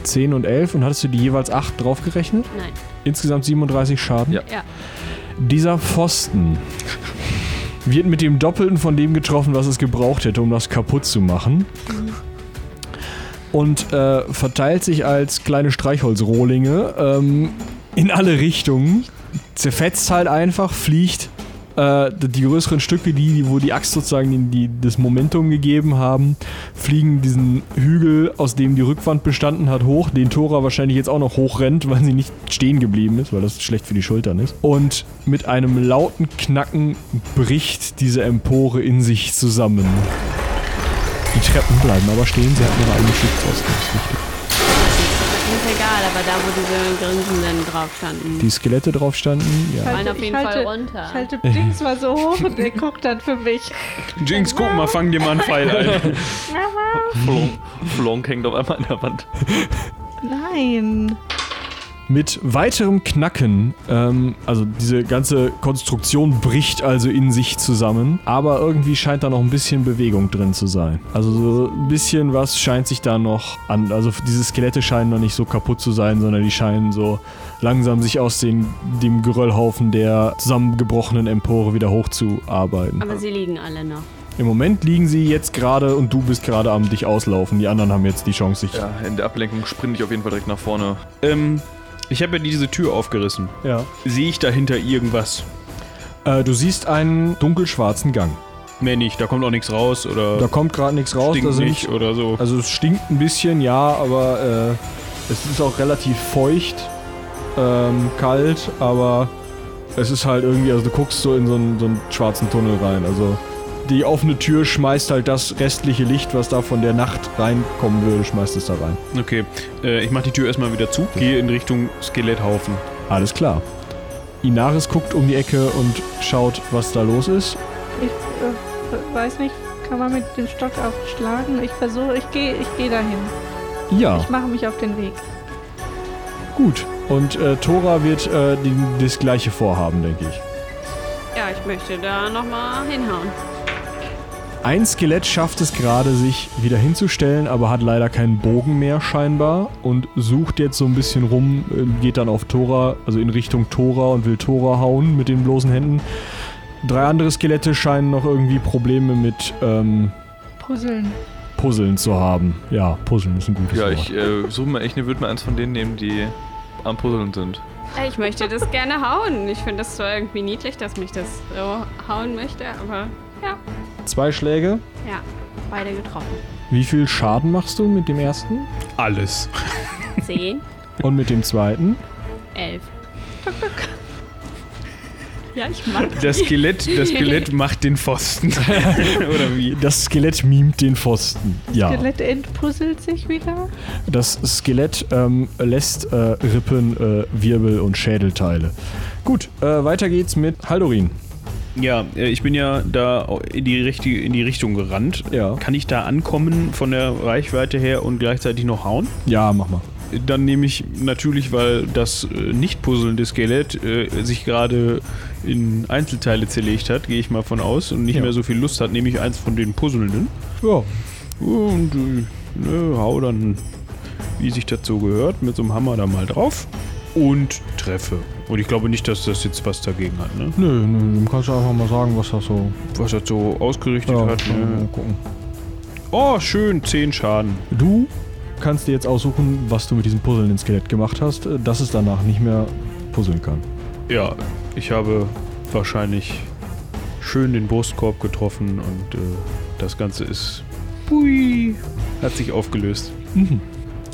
10 und 11 und hattest du die jeweils 8 draufgerechnet? Nein. Insgesamt 37 Schaden. Ja. Ja. Dieser Pfosten wird mit dem Doppelten von dem getroffen, was es gebraucht hätte, um das kaputt zu machen. Und äh, verteilt sich als kleine Streichholzrohlinge ähm, in alle Richtungen. Zerfetzt halt einfach, fliegt. Äh, die größeren Stücke, die, wo die Axt sozusagen die, die, das Momentum gegeben haben, fliegen diesen Hügel, aus dem die Rückwand bestanden hat, hoch, den Tora wahrscheinlich jetzt auch noch hochrennt, weil sie nicht stehen geblieben ist, weil das schlecht für die Schultern ist. Und mit einem lauten Knacken bricht diese Empore in sich zusammen. Die Treppen bleiben aber stehen, sie hatten ihre eigene das ist wichtig. Ist egal, aber da, wo diese Grinsenden drauf standen. Die Skelette drauf standen, ja. fallen auf jeden ich Fall halte, runter. Ich halte Dings mal so hoch und der guckt dann für mich. Jinx, guck mal, fang dir mal einen Pfeil ein. Flonk, Flonk hängt auf einmal an der Wand. Nein. Mit weiterem Knacken, ähm, also diese ganze Konstruktion bricht also in sich zusammen, aber irgendwie scheint da noch ein bisschen Bewegung drin zu sein. Also so ein bisschen was scheint sich da noch an. Also diese Skelette scheinen noch nicht so kaputt zu sein, sondern die scheinen so langsam sich aus den, dem Geröllhaufen der zusammengebrochenen Empore wieder hochzuarbeiten. aber sie liegen alle noch. Im Moment liegen sie jetzt gerade und du bist gerade am dich auslaufen. Die anderen haben jetzt die Chance, sich. Ja, in der Ablenkung sprinte ich auf jeden Fall direkt nach vorne. ähm, ich habe ja diese Tür aufgerissen. ja. Sehe ich dahinter irgendwas? Äh, du siehst einen dunkelschwarzen Gang. Mehr nicht, da kommt auch nichts raus oder Da kommt gerade nichts raus. stinkt Da sind nicht oder so. Also es stinkt ein bisschen, ja, aber äh, es ist auch relativ feucht, ähm, kalt, aber es ist halt irgendwie, also du guckst so in so einen, so einen schwarzen Tunnel rein. Also die offene Tür schmeißt halt das restliche Licht, was da von der Nacht reinkommen würde, schmeißt es da rein. Okay, äh, ich mache die Tür erstmal wieder zu, gehe in Richtung Skeletthaufen. Alles klar. Inaris guckt um die Ecke und schaut, was da los ist. Ich äh, weiß nicht, kann man mit dem Stock auch schlagen? Ich versuche, ich gehe ich geh dahin. Ja, Ich mache mich auf den Weg. gut. Und äh, Tora wird äh, die, das gleiche vorhaben, denke ich. Ja, ich möchte da nochmal hinhauen. Ein Skelett schafft es gerade, sich wieder hinzustellen, aber hat leider keinen Bogen mehr scheinbar und sucht jetzt so ein bisschen rum, äh, geht dann auf Tora, also in Richtung Tora und will Tora hauen mit den bloßen Händen. Drei andere Skelette scheinen noch irgendwie Probleme mit ähm, Puzzeln. Puzzeln zu haben. Ja, Puzzeln ist ein gutes Ja, Wort. ich äh, suche mal, ich würde mal eins von denen nehmen, die am Puzzeln sind. Ich möchte das gerne hauen. Ich finde das zwar irgendwie niedlich, dass mich das so hauen möchte, aber ja. Zwei Schläge. Ja, beide getroffen. Wie viel Schaden machst du mit dem ersten Alles. 10, und mit dem zweiten? 11. Ja, ich mag Das Skelett, das Skelett macht den Pfosten. oder wie? Das Skelett mimt den Pfosten. Ja. Skelett entpuzzelt sich wieder. Das Skelett ähm, lässt äh, Rippen, äh, Wirbel und Schädelteile. Gut, äh, weiter geht's mit Haldorin. Ja, äh, ich bin ja da in die, richtige, in die Richtung gerannt. Ja. Kann ich da ankommen von der Reichweite her und gleichzeitig noch hauen? Ja, mach mal. dann nehme ich natürlich, weil das äh, nicht puzzelnde Skelett äh, sich gerade in Einzelteile zerlegt hat, gehe ich mal von aus, und nicht Ja. mehr so viel Lust hat, nehme ich eins von den Puzzelnden Ja. und äh, ne, hau dann, wie sich das so gehört, mit so einem Hammer da mal drauf und treffe. Und ich glaube nicht, dass das jetzt was dagegen hat, ne? Nö, nö, du kannst einfach mal sagen, was das so. Was das so ausgerichtet Ja, hat. mal Ne? gucken. Oh, schön, 10 Schaden. Du kannst dir jetzt aussuchen, was du mit diesem puzzelnden Skelett gemacht hast, äh, dass es danach nicht mehr puzzeln kann. Ja, ich habe wahrscheinlich schön den Brustkorb getroffen und äh, das Ganze ist. Pui, hat sich aufgelöst. Mhm.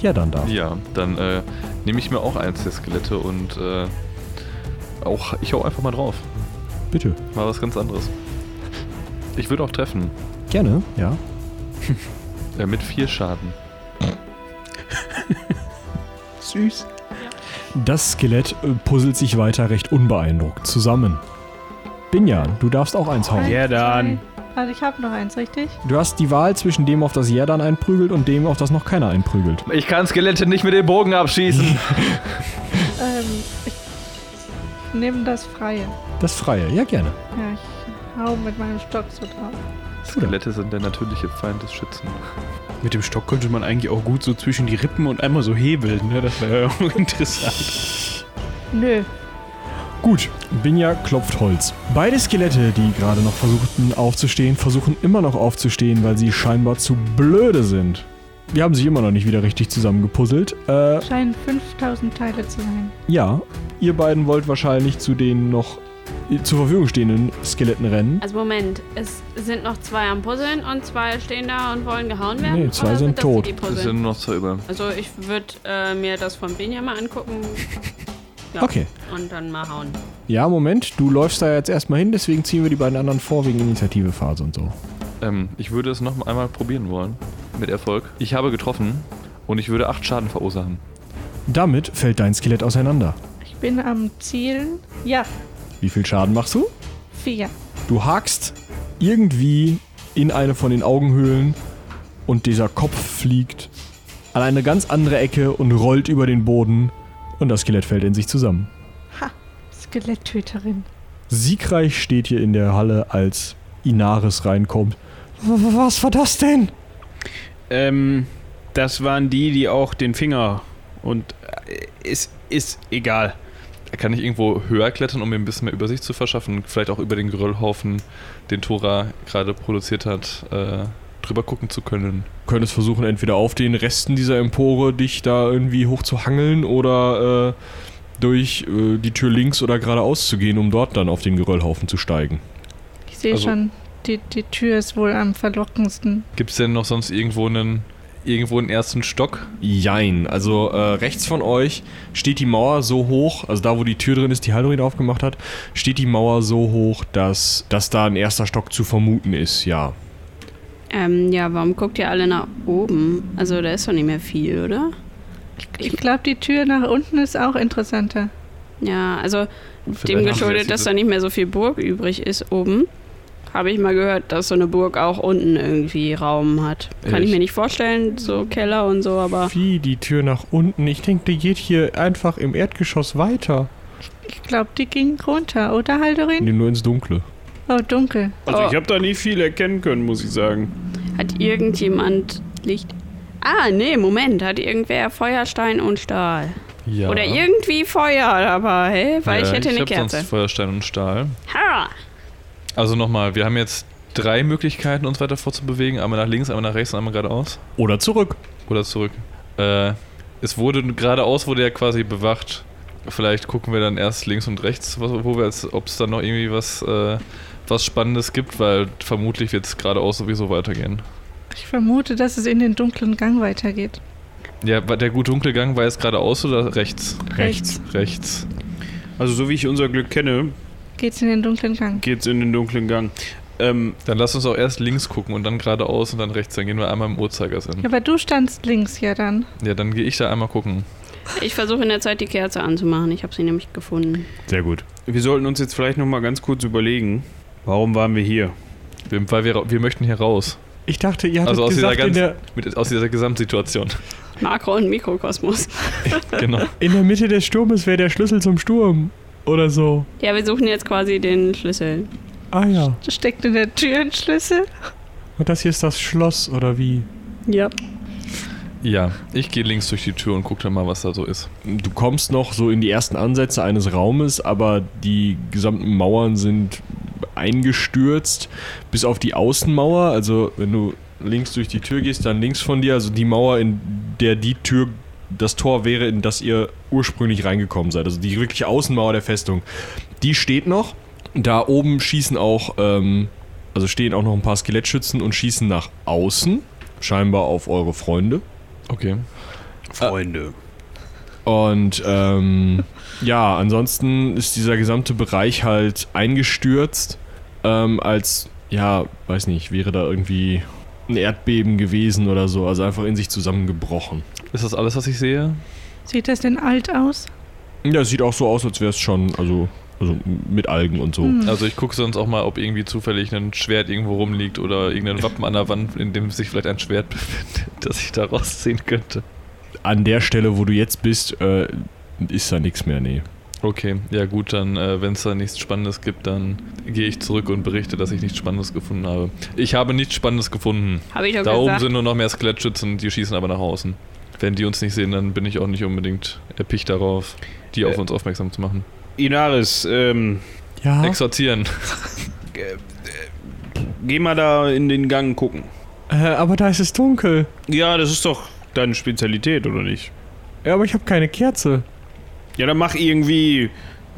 Ja, dann darf. Ja, dann äh, nehme ich mir auch eins der Skelette und äh, auch, ich hau einfach mal drauf. Bitte. Mal was ganz anderes. Ich würde auch treffen. Gerne, ja. Äh, mit vier Schaden. Süß. Das Skelett äh, puzzelt sich weiter recht unbeeindruckt zusammen. Binjan, du darfst auch eins hauen. Ja, dann. Also ich habe noch eins, richtig? Du hast die Wahl zwischen dem, auf das Jerdan einprügelt und dem, auf das noch keiner einprügelt. Ich kann Skelette nicht mit dem Bogen abschießen. Ähm, ich nehme das Freie. Das Freie, ja gerne. Ja, ich hau mit meinem Stock so drauf. Skelette sind der natürliche Feind des Schützen. Mit dem Stock könnte man eigentlich auch gut so zwischen die Rippen und einmal so hebeln, ne? Das wäre ja auch interessant. Nö. Gut, Binja klopft Holz. Beide Skelette, die gerade noch versuchten aufzustehen, versuchen immer noch aufzustehen, weil sie scheinbar zu blöde sind. Wir haben sich immer noch nicht wieder richtig zusammengepuzzelt. Äh, Scheinen 5000 Teile zu sein. ja, ihr beiden wollt wahrscheinlich zu den noch zur Verfügung stehenden Skeletten rennen. Also Moment, es sind noch zwei am Puzzeln und zwei stehen da und wollen gehauen werden? Nee, zwei sind das tot. Es sind nur noch zwei über. Also ich würde äh, mir das von Benja mal angucken. Ja. Okay. Und dann mal hauen. Ja, Moment, du läufst da jetzt erstmal hin, deswegen ziehen wir die beiden anderen vor wegen Initiativephase und so. Ähm, ich würde es noch einmal probieren wollen. Mit Erfolg. Ich habe getroffen und ich würde acht Schaden verursachen. Damit fällt dein Skelett auseinander. Ich bin am Zielen. Ja, Wie viel Schaden machst du? vier. Du hakst irgendwie in eine von den Augenhöhlen und dieser Kopf fliegt an eine ganz andere Ecke und rollt über den Boden und das Skelett fällt in sich zusammen. Skeletttöterin. Siegreich steht hier in der Halle, als Inaris reinkommt. Was war das denn? Ähm, das waren die, die auch den Finger und äh, ist, ist egal. Kann ich irgendwo höher klettern, um mir ein bisschen mehr Übersicht zu verschaffen? Vielleicht auch über den Geröllhaufen, den Tora gerade produziert hat, äh, drüber gucken zu können. Du könntest versuchen, entweder auf den Resten dieser Empore dich da irgendwie hoch zu hangeln oder äh, durch äh, die Tür links oder geradeaus zu gehen, um dort dann auf den Geröllhaufen zu steigen. Ich sehe Also- schon, die, die Tür ist wohl am verlockendsten. Gibt es denn noch sonst irgendwo einen, irgendwo einen ersten Stock? Jein. Also äh, rechts von euch steht die Mauer so hoch, also da, wo die Tür drin ist, die Haldorin aufgemacht hat, steht die Mauer so hoch, dass, dass da ein erster Stock zu vermuten ist, ja. Ähm, ja, warum guckt ihr alle nach oben? Also da ist doch nicht mehr viel, oder? Ich glaube, die Tür nach unten ist auch interessanter. Ja, also Vielleicht dem geschuldet, dass da nicht mehr so viel Burg übrig ist oben. Habe ich mal gehört, dass so eine Burg auch unten irgendwie Raum hat. Kann ich Echt? mir nicht vorstellen, so Keller und so, aber Wie die Tür nach unten? Ich denke, die geht hier einfach im Erdgeschoss weiter. Ich glaube, die ging runter, oder Haldorin? Nee, nur ins Dunkle. Oh, dunkel. Also Oh. ich habe da nicht viel erkennen können, muss ich sagen. hat irgendjemand Licht? Ah, nee, Moment, hat irgendwer Feuerstein und Stahl? Ja. Oder irgendwie Feuer dabei, weil ich Ja, hätte eine hab Kerze. sonst Feuerstein und Stahl. Ha! Also nochmal, wir haben jetzt drei Möglichkeiten, uns weiter vorzubewegen. Einmal nach links, einmal nach rechts und einmal geradeaus. Oder zurück. Oder zurück. Äh, es wurde geradeaus wurde ja quasi bewacht. Vielleicht gucken wir dann erst links und rechts, wo wo wir jetzt, ob es da noch irgendwie was, äh, was Spannendes gibt, weil vermutlich wird es geradeaus sowieso weitergehen. Ich vermute, dass es in den dunklen Gang weitergeht. Ja, war der gut dunkle Gang war jetzt geradeaus oder rechts? Rechts. Rechts. Also so wie ich unser Glück kenne, Geht's in den dunklen Gang. geht's in den dunklen Gang. Ähm, Dann lass uns auch erst links gucken und dann geradeaus und dann rechts. Dann gehen wir einmal im Uhrzeigersinn. Ja, aber du standst links ja dann. Ja, dann gehe ich da einmal gucken. Ich versuche in der Zeit die Kerze anzumachen. Ich habe sie nämlich gefunden. Sehr gut. wir sollten uns jetzt vielleicht noch mal ganz kurz überlegen, warum waren wir hier? Wir, weil wir, wir möchten hier raus. Ich dachte, ihr hattet Also aus dieser, gesagt, in ganzen, der, mit, aus dieser Gesamtsituation. Makro- und Mikrokosmos. genau. in der Mitte des Sturmes wäre der Schlüssel zum Sturm. Oder so. Ja, wir suchen jetzt quasi den Schlüssel. Ah ja. Steckt in der Tür ein Schlüssel? Und das hier ist das Schloss, oder wie? Ja. Ja, ich gehe links durch die Tür und gucke dann mal, was da so ist. Du kommst noch so in die ersten Ansätze eines Raumes, aber die gesamten Mauern sind eingestürzt, bis auf die Außenmauer. Also wenn du links durch die Tür gehst, dann links von dir, also die Mauer, in der die Tür, das Tor wäre, in das ihr ursprünglich reingekommen seid. Also die wirkliche Außenmauer der Festung. Die steht noch. Da oben schießen auch, ähm, also stehen auch noch ein paar Skelettschützen und schießen nach außen, scheinbar auf eure Freunde. Okay. Freunde. Und ähm, ja, ansonsten ist dieser gesamte Bereich halt eingestürzt, ähm, als, ja, weiß nicht, wäre da irgendwie ein Erdbeben gewesen oder so, also einfach in sich zusammengebrochen. Ist das alles, was ich sehe? Sieht das denn alt aus? Ja, es sieht auch so aus, als wäre es schon, also, also mit Algen und so. Hm. Also ich gucke sonst auch mal, ob irgendwie zufällig ein Schwert irgendwo rumliegt oder irgendein Wappen an der Wand, in dem sich vielleicht ein Schwert befindet, das ich da rausziehen könnte. An der Stelle, wo du jetzt bist, äh, ist da nichts mehr, nee. Okay, ja gut, dann, äh, wenn es da nichts Spannendes gibt, dann gehe ich zurück und berichte, dass ich nichts Spannendes gefunden habe. Ich habe nichts Spannendes gefunden. Habe ich doch Da oben gesagt. sind nur noch mehr Skelettschützen, die schießen aber nach außen. Wenn die uns nicht sehen, dann bin ich auch nicht unbedingt erpicht darauf, die auf Äh. uns aufmerksam zu machen. Inaris, ähm, Ja, Exorzieren. geh mal da in den Gang gucken. äh, aber da ist es dunkel. Ja, das ist doch deine Spezialität, oder nicht? Ja, aber ich habe keine Kerze. Ja, dann mach irgendwie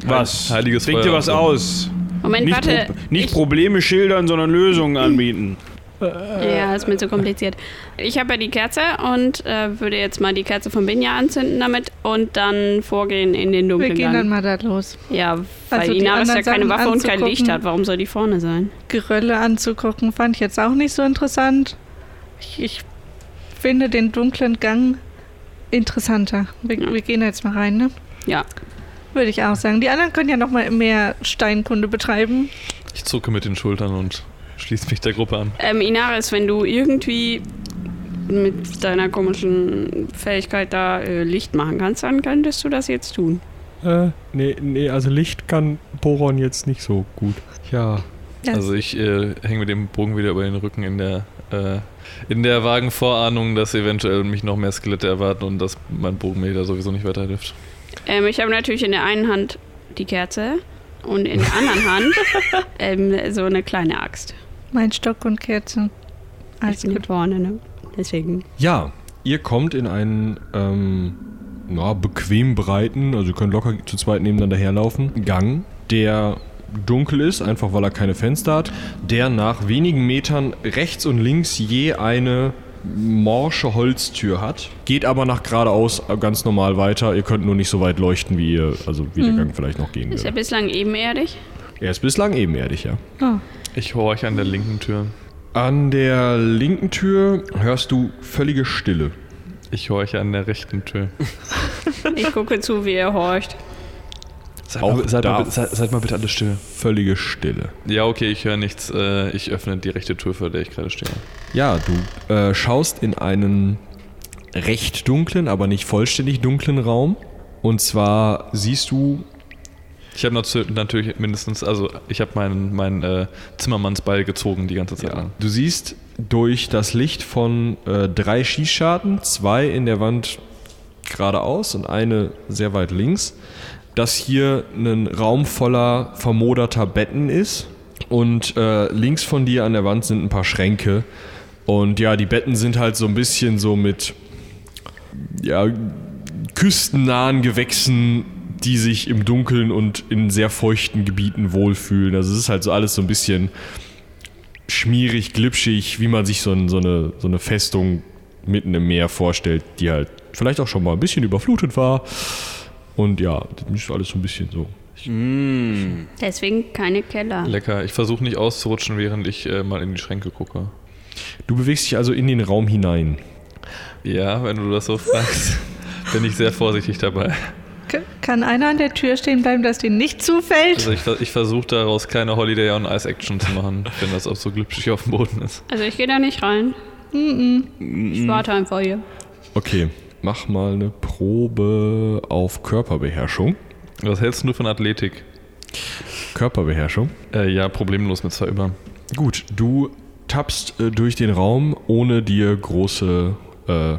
was. heiliges Denk Feuer dir was aus. Moment, Nicht, warte. Pro nicht ich, Probleme schildern, sondern Lösungen anbieten. Ja, ist mir zu kompliziert. Ich habe ja die Kerze und äh, würde jetzt mal die Kerze von Binja anzünden damit und dann vorgehen in den Wir dunklen gehen dann mal da los. Ja, weil Also die Inaris ja keine Sachen Waffe und kein Licht hat. Warum soll die vorne sein? Gerölle anzugucken, fand ich jetzt auch nicht so interessant. Ich, ich finde den dunklen Gang interessanter. Wir, Ja. wir gehen jetzt mal rein, ne? Ja. Würde ich auch sagen. Die anderen können ja noch mal mehr Steinkunde betreiben. Ich zucke mit den Schultern und schließe mich der Gruppe an. Ähm, Inaris, wenn du irgendwie mit deiner komischen Fähigkeit da äh, Licht machen kannst, dann könntest du das jetzt tun. Äh, nee, nee, also Licht kann Poron jetzt nicht so gut. Ja. Ja. Also ich äh, hänge mit dem Bogen wieder über den Rücken in der äh, in der vagen Vorahnung, dass eventuell mich noch mehr Skelette erwarten und dass mein Bogen mir da sowieso nicht weiterhilft. Ähm, ich habe natürlich in der einen Hand die Kerze und in der anderen Hand ähm, so eine kleine Axt. Mein Stock und Kerze. Alles ich bin gut. vorne, ne? Deswegen. Ja, ihr kommt in einen ähm, na, bequem breiten, also ihr könnt locker zu zweit nebeneinander herlaufen, Gang, der dunkel ist, einfach weil er keine Fenster hat, der nach wenigen Metern rechts und links je eine morsche Holztür hat, geht aber nach geradeaus ganz normal weiter. Ihr könnt nur nicht so weit leuchten, wie ihr, also wie der Gang vielleicht noch gehen Ist er würde. bislang ebenerdig? Er ist bislang ebenerdig, ja. Oh, Ich horche an der linken Tür. An der linken Tür hörst du völlige Stille. Ich horche an der rechten Tür. Ich gucke zu, wie er horcht. Seid, Auch mal, seid, da- mal, seid, seid mal bitte alle still. Völlige Stille. Ja, okay, ich höre nichts. Äh, ich öffne die rechte Tür, vor der ich gerade stehe. Ja, du äh, schaust in einen recht dunklen, aber nicht vollständig dunklen Raum. Und zwar siehst du, Ich habe natürlich mindestens, also ich habe meinen, meinen äh, Zimmermannsball gezogen die ganze Zeit ja, lang. du siehst durch das Licht von äh, drei Schießscharten, zwei in der Wand geradeaus und eine sehr weit links, dass hier ein Raum voller vermoderter Betten ist. Und äh, links von dir an der Wand sind ein paar Schränke. Und ja, die Betten sind halt so ein bisschen so mit ja, küstennahen Gewächsen, die sich im Dunkeln und in sehr feuchten Gebieten wohlfühlen. Also es ist halt so alles so ein bisschen schmierig, glitschig, wie man sich so, ein, so, eine, so eine Festung mitten im Meer vorstellt, die halt vielleicht auch schon mal ein bisschen überflutet war. Und ja, das ist alles so ein bisschen so. Mm. Deswegen keine Keller. Lecker. Ich versuche nicht auszurutschen, während ich äh, mal in die Schränke gucke. Du bewegst dich also in den Raum hinein. Ja, wenn du das so fragst, bin ich sehr vorsichtig dabei. K kann einer an der Tür stehen bleiben, dass denen nicht zufällt? Also ich, ich versuche daraus keine Holiday on Ice Action zu machen, wenn das auch so glitschig auf dem Boden ist. Also ich gehe da nicht rein. Ich warte einfach hier. Okay, mach mal eine Probe auf Körperbeherrschung. Was hältst du von Athletik? Körperbeherrschung. Äh, ja, problemlos mit zwei über. Gut, du tappst äh, durch den Raum, ohne dir große äh,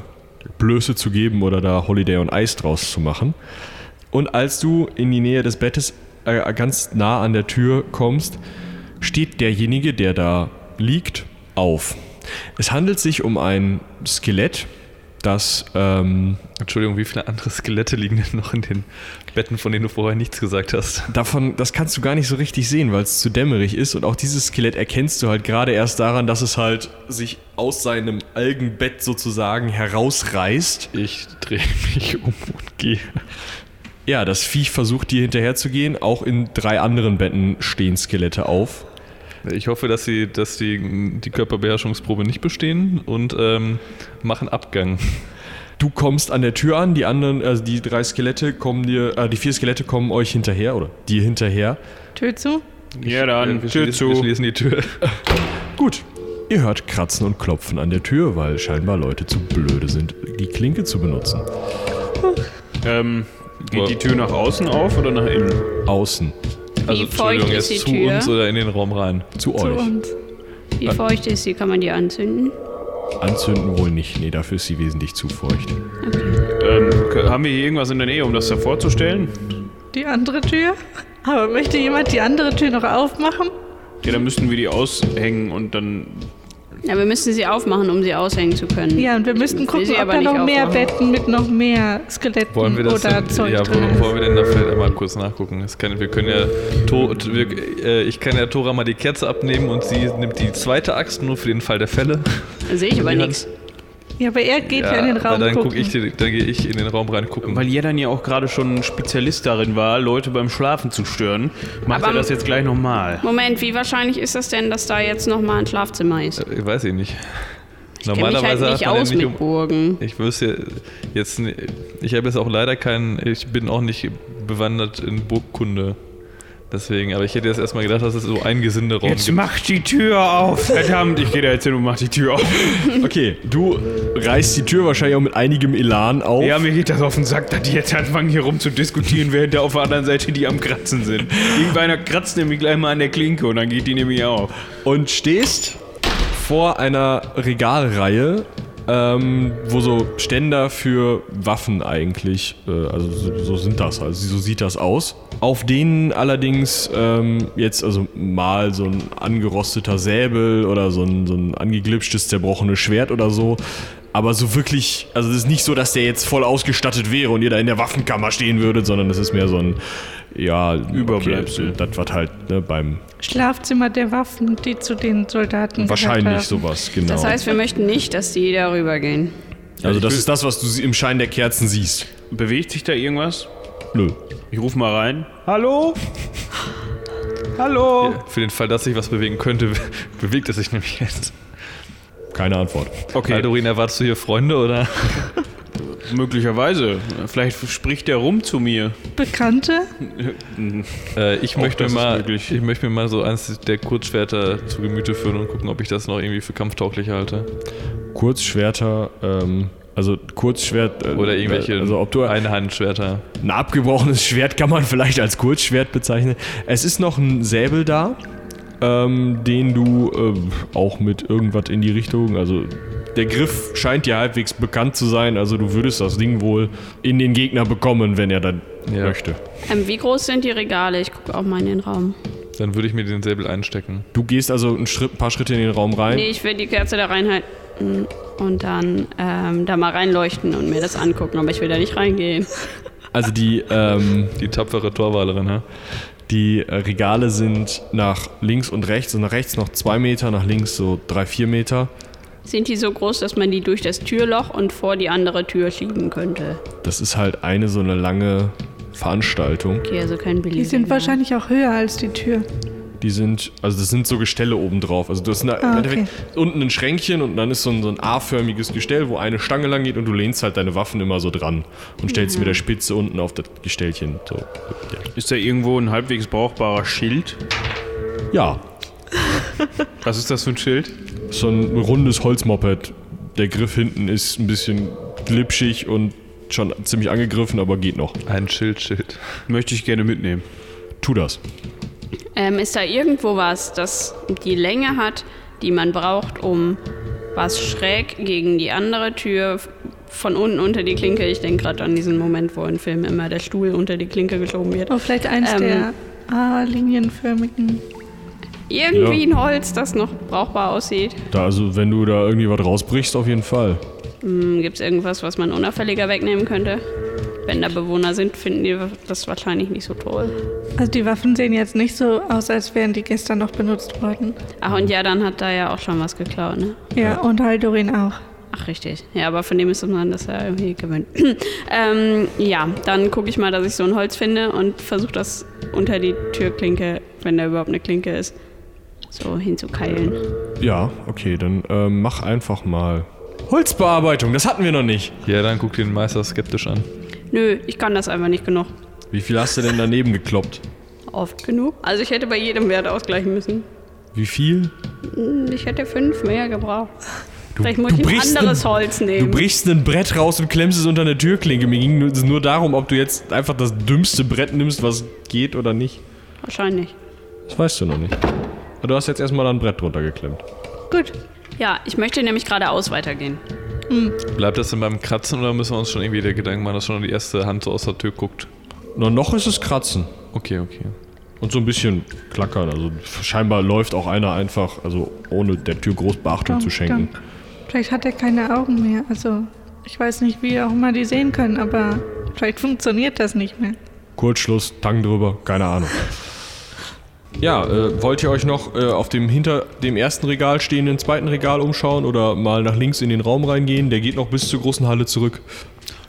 Blöße zu geben oder da Holiday on Ice draus zu machen. Und als du in die Nähe des Bettes äh, ganz nah an der Tür kommst, steht derjenige, der da liegt, auf. Es handelt sich um ein Skelett, das ähm, Entschuldigung, wie viele andere Skelette liegen denn noch in den Betten, von denen du vorher nichts gesagt hast? davon, das kannst du gar nicht so richtig sehen, weil es zu dämmerig ist. Und auch dieses Skelett erkennst du halt gerade erst daran, dass es halt sich aus seinem Algenbett sozusagen herausreißt. Ich drehe mich um und gehe. Ja, das Viech versucht dir hinterherzugehen. Auch in drei anderen Betten stehen Skelette auf. Ich hoffe, dass sie, dass die, die Körperbeherrschungsprobe nicht bestehen und ähm, machen Abgang. Du kommst an der Tür an, die anderen, also die drei Skelette kommen dir, äh, die vier Skelette kommen euch hinterher oder dir hinterher. Tür zu? Ja, dann, wir, Tür schließen, wir zu. schließen die Tür. Gut. Ihr hört Kratzen und Klopfen an der Tür, weil scheinbar Leute zu blöde sind, die Klinke zu benutzen. Ähm, geht die Tür nach außen auf oder nach innen? Außen. Also, feucht Entschuldigung, ist jetzt die zu Tür? uns oder in den Raum rein? Zu Zu euch. uns. Wie feucht ist sie? Kann man die anzünden? Anzünden wohl nicht. Nee, dafür ist sie wesentlich zu feucht. Ähm, k- haben wir hier irgendwas in der Nähe, um das da vorzustellen? Die andere Tür? Aber möchte jemand die andere Tür noch aufmachen? Ja, dann müssten wir die aushängen und dann. Ja, wir müssen sie aufmachen, um sie aushängen zu können. Ja, und wir müssten gucken, sie ob aber da noch mehr aufmachen. Betten mit noch mehr Skeletten Wollen wir das oder denn, Zeug ja, drin wollen, wir denn da vielleicht einmal kurz nachgucken? Das kann, wir können ja, to, wir, äh, ich kann ja Tora mal die Kerze abnehmen und sie nimmt die zweite Axt nur für den Fall der Fälle. Da sehe ich aber nichts. Ja, aber er geht ja, in den Raum dann guck ich, dann gehe ich in den Raum rein gucken. Weil ihr dann ja auch gerade schon ein Spezialist darin war, Leute beim Schlafen zu stören, macht Aber- er das jetzt gleich nochmal. Moment, wie wahrscheinlich ist das denn, dass da jetzt nochmal ein Schlafzimmer ist? Äh, weiß ich nicht. Ich kenne mich halt nicht man ja aus nicht mit um, Burgen. Ich wüsste jetzt, ich habe jetzt auch leider keinen, ich bin auch nicht bewandert in Burgkunde. Deswegen, aber ich hätte jetzt erstmal gedacht, dass es so ein Gesinderaum Jetzt gibt. mach die Tür auf! Verdammt, ich gehe da jetzt hin und mach die Tür auf. Okay, du reißt die Tür wahrscheinlich auch mit einigem Elan auf. Ja, mir geht das auf den Sack, dass die jetzt anfangen hier rum zu diskutieren, während da auf der anderen Seite die am Kratzen sind. Irgendeiner kratzt nämlich gleich mal an der Klinke und dann geht die nämlich auf. und stehst vor einer Regalreihe, ähm, wo so Ständer für Waffen eigentlich, äh, also so, so sind das, also so sieht das aus. Auf denen allerdings ähm, jetzt also mal so ein angerosteter Säbel oder so ein, so ein angeglitschtes, zerbrochenes Schwert oder so. Aber so wirklich, also es ist nicht so, dass der jetzt voll ausgestattet wäre und ihr da in der Waffenkammer stehen würdet, sondern es ist mehr so ein, ja, Überbleibsel. Okay, das was halt ne, beim Schlafzimmer der Waffen, die zu den Soldaten Wahrscheinlich sowas, genau. Das heißt, wir möchten nicht, dass die darüber gehen. also das ist das, was du im Schein der Kerzen siehst. Bewegt sich da irgendwas? Nö. Ich ruf mal rein. Hallo? Hallo? Für den Fall, dass sich was bewegen könnte, bewegt es sich nämlich jetzt. Keine Antwort. Okay, Aldorin, erwartest du hier Freunde oder? möglicherweise. Vielleicht spricht der rum zu mir. Bekannte? Äh, ich, möchte mal, ich möchte mir mal so eins der Kurzschwerter zu Gemüte führen und gucken, ob ich das noch irgendwie für kampftauglich halte. Kurzschwerter, ähm, also Kurzschwert. äh, Oder irgendwelche Also ob du Einhandschwerter. ein abgebrochenes Schwert kann man vielleicht als Kurzschwert bezeichnen. Es ist noch ein Säbel da, ähm, den du ähm, auch mit irgendwas in die Richtung, also der Griff scheint dir halbwegs bekannt zu sein, also du würdest das Ding wohl in den Gegner bekommen, wenn er dann Ja. möchte. Ähm, wie groß sind die Regale? Ich gucke auch mal in den Raum. Dann würde ich mir den Säbel einstecken. Du gehst also ein, Schritt, ein paar Schritte in den Raum rein. Nee, ich will die Kerze da reinhalten und dann ähm, da mal reinleuchten und mir das angucken, aber ich will da nicht reingehen. Also die, ähm, Die tapfere Torwalerin, ha? Die äh, Regale sind nach links und rechts und nach rechts noch zwei Meter, nach links so drei, vier Meter. Sind die so groß, dass man die durch das Türloch und vor die andere Tür schieben könnte? Das ist halt eine so eine lange Veranstaltung. Okay, also kein Billig. Die sind wahrscheinlich auch höher als die Tür. Die sind, also das sind so Gestelle oben drauf. Also du hast eine, Ah, Endeffekt unten ein Schränkchen und dann ist so ein, so ein A-förmiges Gestell, wo eine Stange lang geht und du lehnst halt deine Waffen immer so dran und stellst sie mit der Spitze unten auf das Gestellchen. So. Ja. Ist da irgendwo ein halbwegs brauchbarer Schild? ja, Was ist das für ein Schild? so ein rundes Holzmoped. Der Griff hinten ist ein bisschen glitschig und schon ziemlich angegriffen, aber geht noch. Ein Schild, Schild. Möchte ich gerne mitnehmen. Tu das. Ähm, ist da irgendwo was, das die Länge hat, die man braucht, um was schräg gegen die andere Tür von unten unter die Klinke? Ich denke gerade an diesen Moment, wo in Filmen immer der Stuhl unter die Klinke geschoben wird. Oh, vielleicht eins Ähm, der A-linienförmigen. Irgendwie ein Holz, das noch brauchbar aussieht. Da, also wenn du da irgendwie was rausbrichst, auf jeden Fall. Hm, Gibt es irgendwas, was man unauffälliger wegnehmen könnte? Wenn da Bewohner sind, finden die das wahrscheinlich nicht so toll. Also die Waffen sehen jetzt nicht so aus, als wären die gestern noch benutzt worden. Ach, und ja, dann hat da ja auch schon was geklaut, ne? Ja, und Haldorin auch. Ach, richtig. Ja, aber von dem ist man das ja irgendwie gewöhnt. ähm, ja, dann gucke ich mal, dass ich so ein Holz finde und versuche das unter die Türklinke, wenn da überhaupt eine Klinke ist, so hinzukeilen. Ja, okay, dann ähm, mach einfach mal Holzbearbeitung. Das hatten wir noch nicht. Ja, dann guck den Meister skeptisch an. Nö, ich kann das einfach nicht genug. Wie viel hast du denn daneben gekloppt? Oft genug. Also ich hätte bei jedem Wert ausgleichen müssen. Wie viel? Hm, Ich hätte fünf mehr gebraucht. Vielleicht muss du ich ein anderes ein- Holz Du nehmen. brichst ein Brett raus und klemmst es unter eine Türklinke. Mir ging es nur darum, ob du jetzt einfach das dümmste Brett nimmst, was geht oder nicht. Wahrscheinlich. Das weißt du noch nicht. Aber du hast jetzt erstmal ein Brett drunter geklemmt. Gut. Ja, ich möchte nämlich geradeaus weitergehen. Bleibt das denn beim Kratzen oder müssen wir uns schon irgendwie der Gedanken machen, dass schon die erste Hand so aus der Tür guckt? Na, noch ist es Kratzen. Okay, okay. Und so ein bisschen klackern. Also scheinbar läuft auch einer einfach, also ohne der Tür groß Beachtung zu schenken. Dank. Vielleicht hat er keine Augen mehr. Also, ich weiß nicht, wie auch immer die sehen können, aber vielleicht funktioniert das nicht mehr. Kurzschluss, Tang drüber, keine Ahnung. Ja, äh, wollt ihr euch noch äh, auf dem hinter dem ersten Regal stehenden zweiten Regal umschauen oder mal nach links in den Raum reingehen? Der geht noch bis zur großen Halle zurück.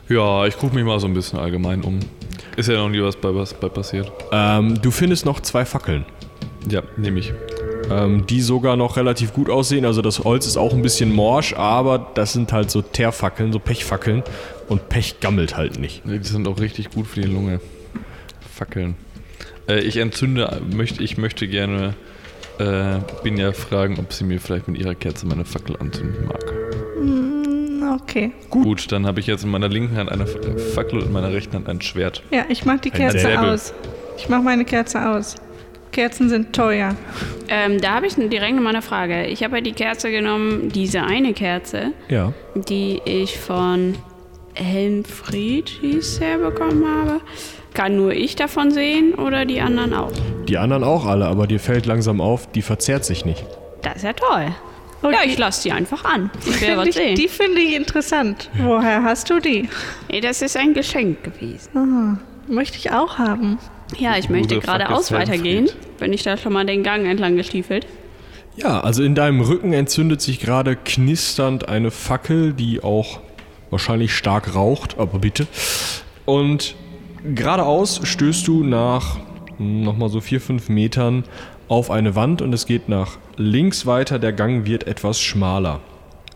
Ja, ich gucke mich mal so ein bisschen allgemein um. Ist ja noch nie was bei, was bei passiert. Ähm, du findest noch zwei Fackeln, Ja, nehme ich. ähm, die sogar noch relativ gut aussehen. Also das Holz ist auch ein bisschen morsch, aber das sind halt so Teerfackeln, so Pechfackeln. Und Pech gammelt halt nicht. Nee, die sind auch richtig gut für die Lunge. Fackeln. Äh, ich entzünde, möchte, ich möchte gerne äh, Binja fragen, ob sie mir vielleicht mit ihrer Kerze meine Fackel anzünden mag. Hm, okay. Gut, dann habe ich jetzt in meiner linken Hand eine Fa- Fackel und in meiner rechten Hand ein Schwert. Ja, ich mach die Kerze aus. Ich mach meine Kerze aus. Kerzen sind teuer. Ähm, da habe ich direkt noch mal eine Frage. Ich habe ja die Kerze genommen, diese eine Kerze, Ja. die ich von Helmfried, hieß er, bekommen habe. Kann nur ich davon sehen oder die anderen auch? Die anderen auch alle, aber dir fällt langsam auf, die verzehrt sich nicht. Das ist ja toll. Ja, ich lasse die einfach an. Ich will Find was ich, sehen. die finde ich interessant. Woher hast du die? Nee, das ist ein Geschenk gewesen. Ah, möchte ich auch haben. Ja, ich möchte Gute geradeaus Fuck ist weitergehen. Bin ich da schon mal den Gang entlang gestiefelt? Ja, also in deinem Rücken entzündet sich gerade knisternd eine Fackel, die auch wahrscheinlich stark raucht, aber bitte. Und geradeaus stößt du nach nochmal so vier, fünf Metern auf eine Wand und es geht nach links weiter. Der Gang wird etwas schmaler.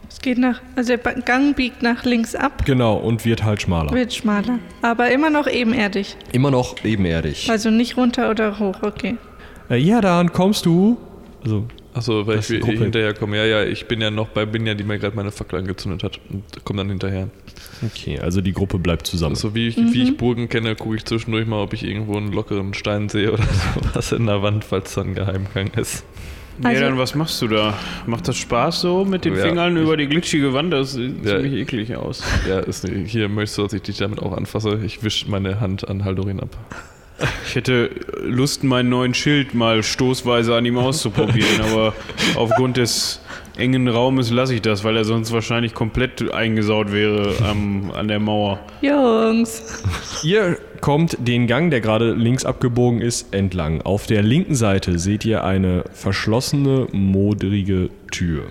Es geht nach, also der Gang biegt nach links ab, Genau, und wird halt schmaler. wird schmaler. Aber immer noch ebenerdig. Immer noch ebenerdig. Also nicht runter oder hoch, okay. Äh, ja, dann kommst du. Also, Achso, weil Das ich ist die will Gruppe. hinterher komme. Ja, ja, ich bin ja noch bei Binja, die mir gerade meine Fackel angezündet hat. Und komme dann hinterher. okay, also die Gruppe bleibt zusammen. So wie ich, wie ich Burgen kenne, gucke ich zwischendurch mal, ob ich irgendwo einen lockeren Stein sehe oder sowas in der Wand, falls da ein Geheimgang ist. Ja, Also- dann was machst du da? Macht das Spaß so mit den Ja, Fingern ich- über die glitschige Wand? Das sieht Ja. ziemlich eklig aus. Ja, ist, hier möchtest du, dass ich dich damit auch anfasse. Ich wische meine Hand an Haldorin ab. Ich hätte Lust, meinen neuen Schild mal stoßweise an ihm auszuprobieren, aber aufgrund des engen Raumes lasse ich das, weil er sonst wahrscheinlich komplett eingesaut wäre am, an der Mauer. Jungs. Ihr kommt den Gang, der gerade links abgebogen ist, entlang. Auf der linken Seite seht ihr eine verschlossene, modrige Tür.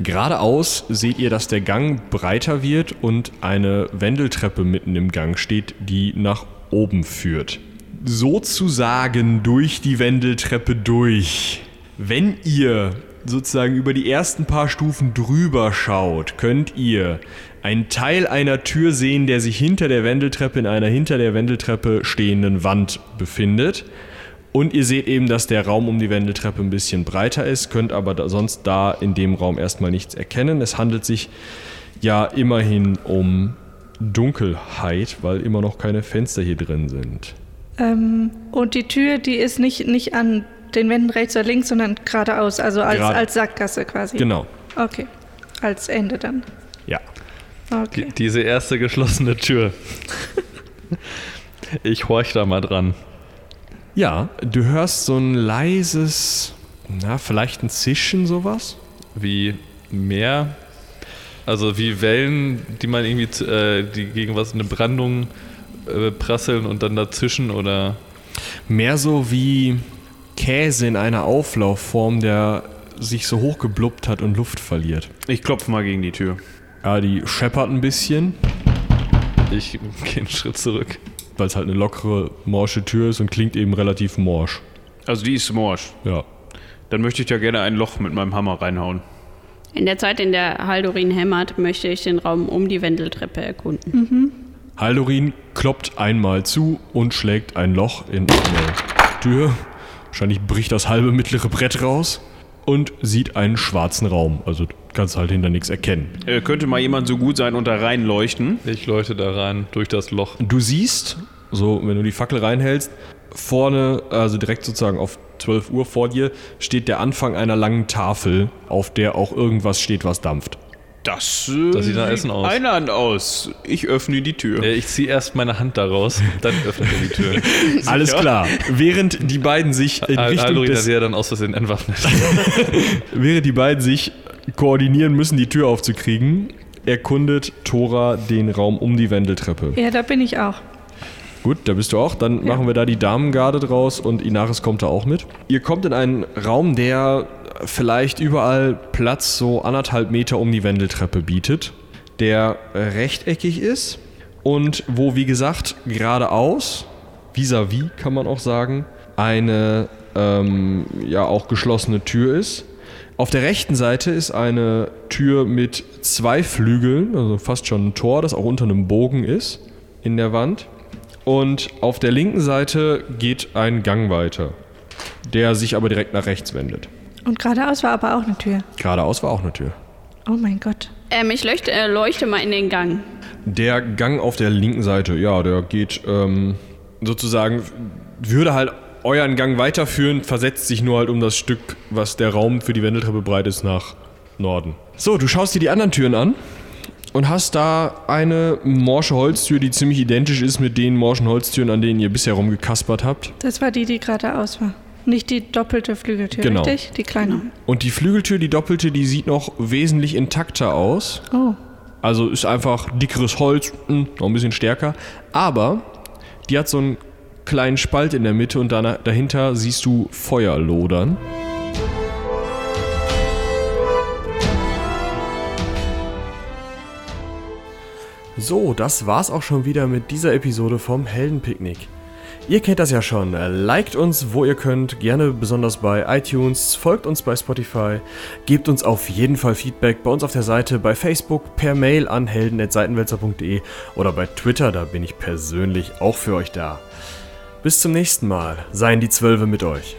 Geradeaus seht ihr, dass der Gang breiter wird und eine Wendeltreppe mitten im Gang steht, die nach oben führt. sozusagen durch die Wendeltreppe durch. Wenn ihr sozusagen über die ersten paar Stufen drüber schaut, könnt ihr einen Teil einer Tür sehen, der sich hinter der Wendeltreppe in einer hinter der Wendeltreppe stehenden Wand befindet. Und ihr seht eben, dass der Raum um die Wendeltreppe ein bisschen breiter ist, könnt aber da sonst da in dem Raum erstmal nichts erkennen. Es handelt sich ja immerhin um Dunkelheit, weil immer noch keine Fenster hier drin sind. Ähm, und die Tür, die ist nicht, nicht an den Wänden rechts oder links, sondern geradeaus, also als, Gerade- als Sackgasse quasi. Genau, Okay. Als Ende dann. ja. Okay. Die, diese erste geschlossene Tür. Ich horch da mal dran. Ja, du hörst so ein leises, na, vielleicht ein Zischen, sowas. Wie Meer. Also wie Wellen, die man irgendwie, äh, die gegen was eine Brandung äh, prasseln und dann dazwischen oder. Mehr so wie Käse in einer Auflaufform, der sich so hochgeblubbt hat und Luft verliert. Ich klopfe mal gegen die Tür. Ja, die scheppert ein bisschen, Ich gehe einen Schritt zurück. weil es halt eine lockere, morsche Tür ist und klingt eben relativ morsch. Also die ist morsch. Ja. Dann möchte ich da gerne ein Loch mit meinem Hammer reinhauen. In der Zeit, in der Haldorin hämmert, möchte ich den Raum um die Wendeltreppe erkunden. Haldorin kloppt einmal zu und schlägt ein Loch in eine Tür. Wahrscheinlich bricht das halbe mittlere Brett raus und sieht einen schwarzen Raum. Also du kannst halt hinter nichts erkennen. Äh, könnte mal jemand so gut sein und da reinleuchten? Ich leuchte da rein durch das Loch. Du siehst, so wenn du die Fackel reinhältst, vorne, also direkt sozusagen auf 12 Uhr vor dir, steht der Anfang einer langen Tafel, auf der auch irgendwas steht, was dampft. Das, äh, Das sieht nach Essen aus. Einladend aus. Ich öffne die Tür. Äh, Ich ziehe erst meine Hand da raus, dann öffnet er die Tür. Alles klar. Während die beiden sich in Al- Richtung Aldorin hat des, ja dann aus Versehen entwaffnet. während die beiden sich koordinieren müssen, die Tür aufzukriegen, erkundet Tora den Raum um die Wendeltreppe. Ja, da bin ich auch. Gut, da bist du auch. Dann machen wir da die Damengarde draus und Inaris kommt da auch mit. Ihr kommt in einen Raum, der vielleicht überall Platz so anderthalb Meter um die Wendeltreppe bietet, der rechteckig ist und wo, wie gesagt, geradeaus, vis-à-vis kann man auch sagen, eine ähm, ja auch geschlossene Tür ist. Auf der rechten Seite ist eine Tür mit zwei Flügeln, also fast schon ein Tor, das auch unter einem Bogen ist in der Wand. Und auf der linken Seite geht ein Gang weiter, der sich aber direkt nach rechts wendet. Und geradeaus war aber auch eine Tür. Geradeaus war auch eine Tür. Oh mein Gott. Ähm, ich leuchte, äh, leuchte mal in den Gang. Der Gang auf der linken Seite, ja, der geht ähm, sozusagen, würde halt euren Gang weiterführen, versetzt sich nur halt um das Stück, was der Raum für die Wendeltreppe breit ist, nach Norden. So, du schaust dir die anderen Türen an und hast da eine morsche Holztür, die ziemlich identisch ist mit den morschen Holztüren, an denen ihr bisher rumgekaspert habt. Das war die, die geradeaus war. Nicht die doppelte Flügeltür, Genau. richtig? Die kleine. Und die Flügeltür, die doppelte, die sieht noch wesentlich intakter aus. Oh. Also ist einfach dickeres Holz, mh, noch ein bisschen stärker. Aber die hat so einen kleinen Spalt in der Mitte und dahinter siehst du Feuer lodern. So, das war's auch schon wieder mit dieser Episode vom Heldenpicknick. Ihr kennt das ja schon. Liked uns, wo ihr könnt, gerne besonders bei iTunes, folgt uns bei Spotify, gebt uns auf jeden Fall Feedback bei uns auf der Seite, bei Facebook, per Mail an helden.seitenwälzer.de oder bei Twitter, da bin ich persönlich auch für euch da. Bis zum nächsten Mal, seien die Zwölfe mit euch.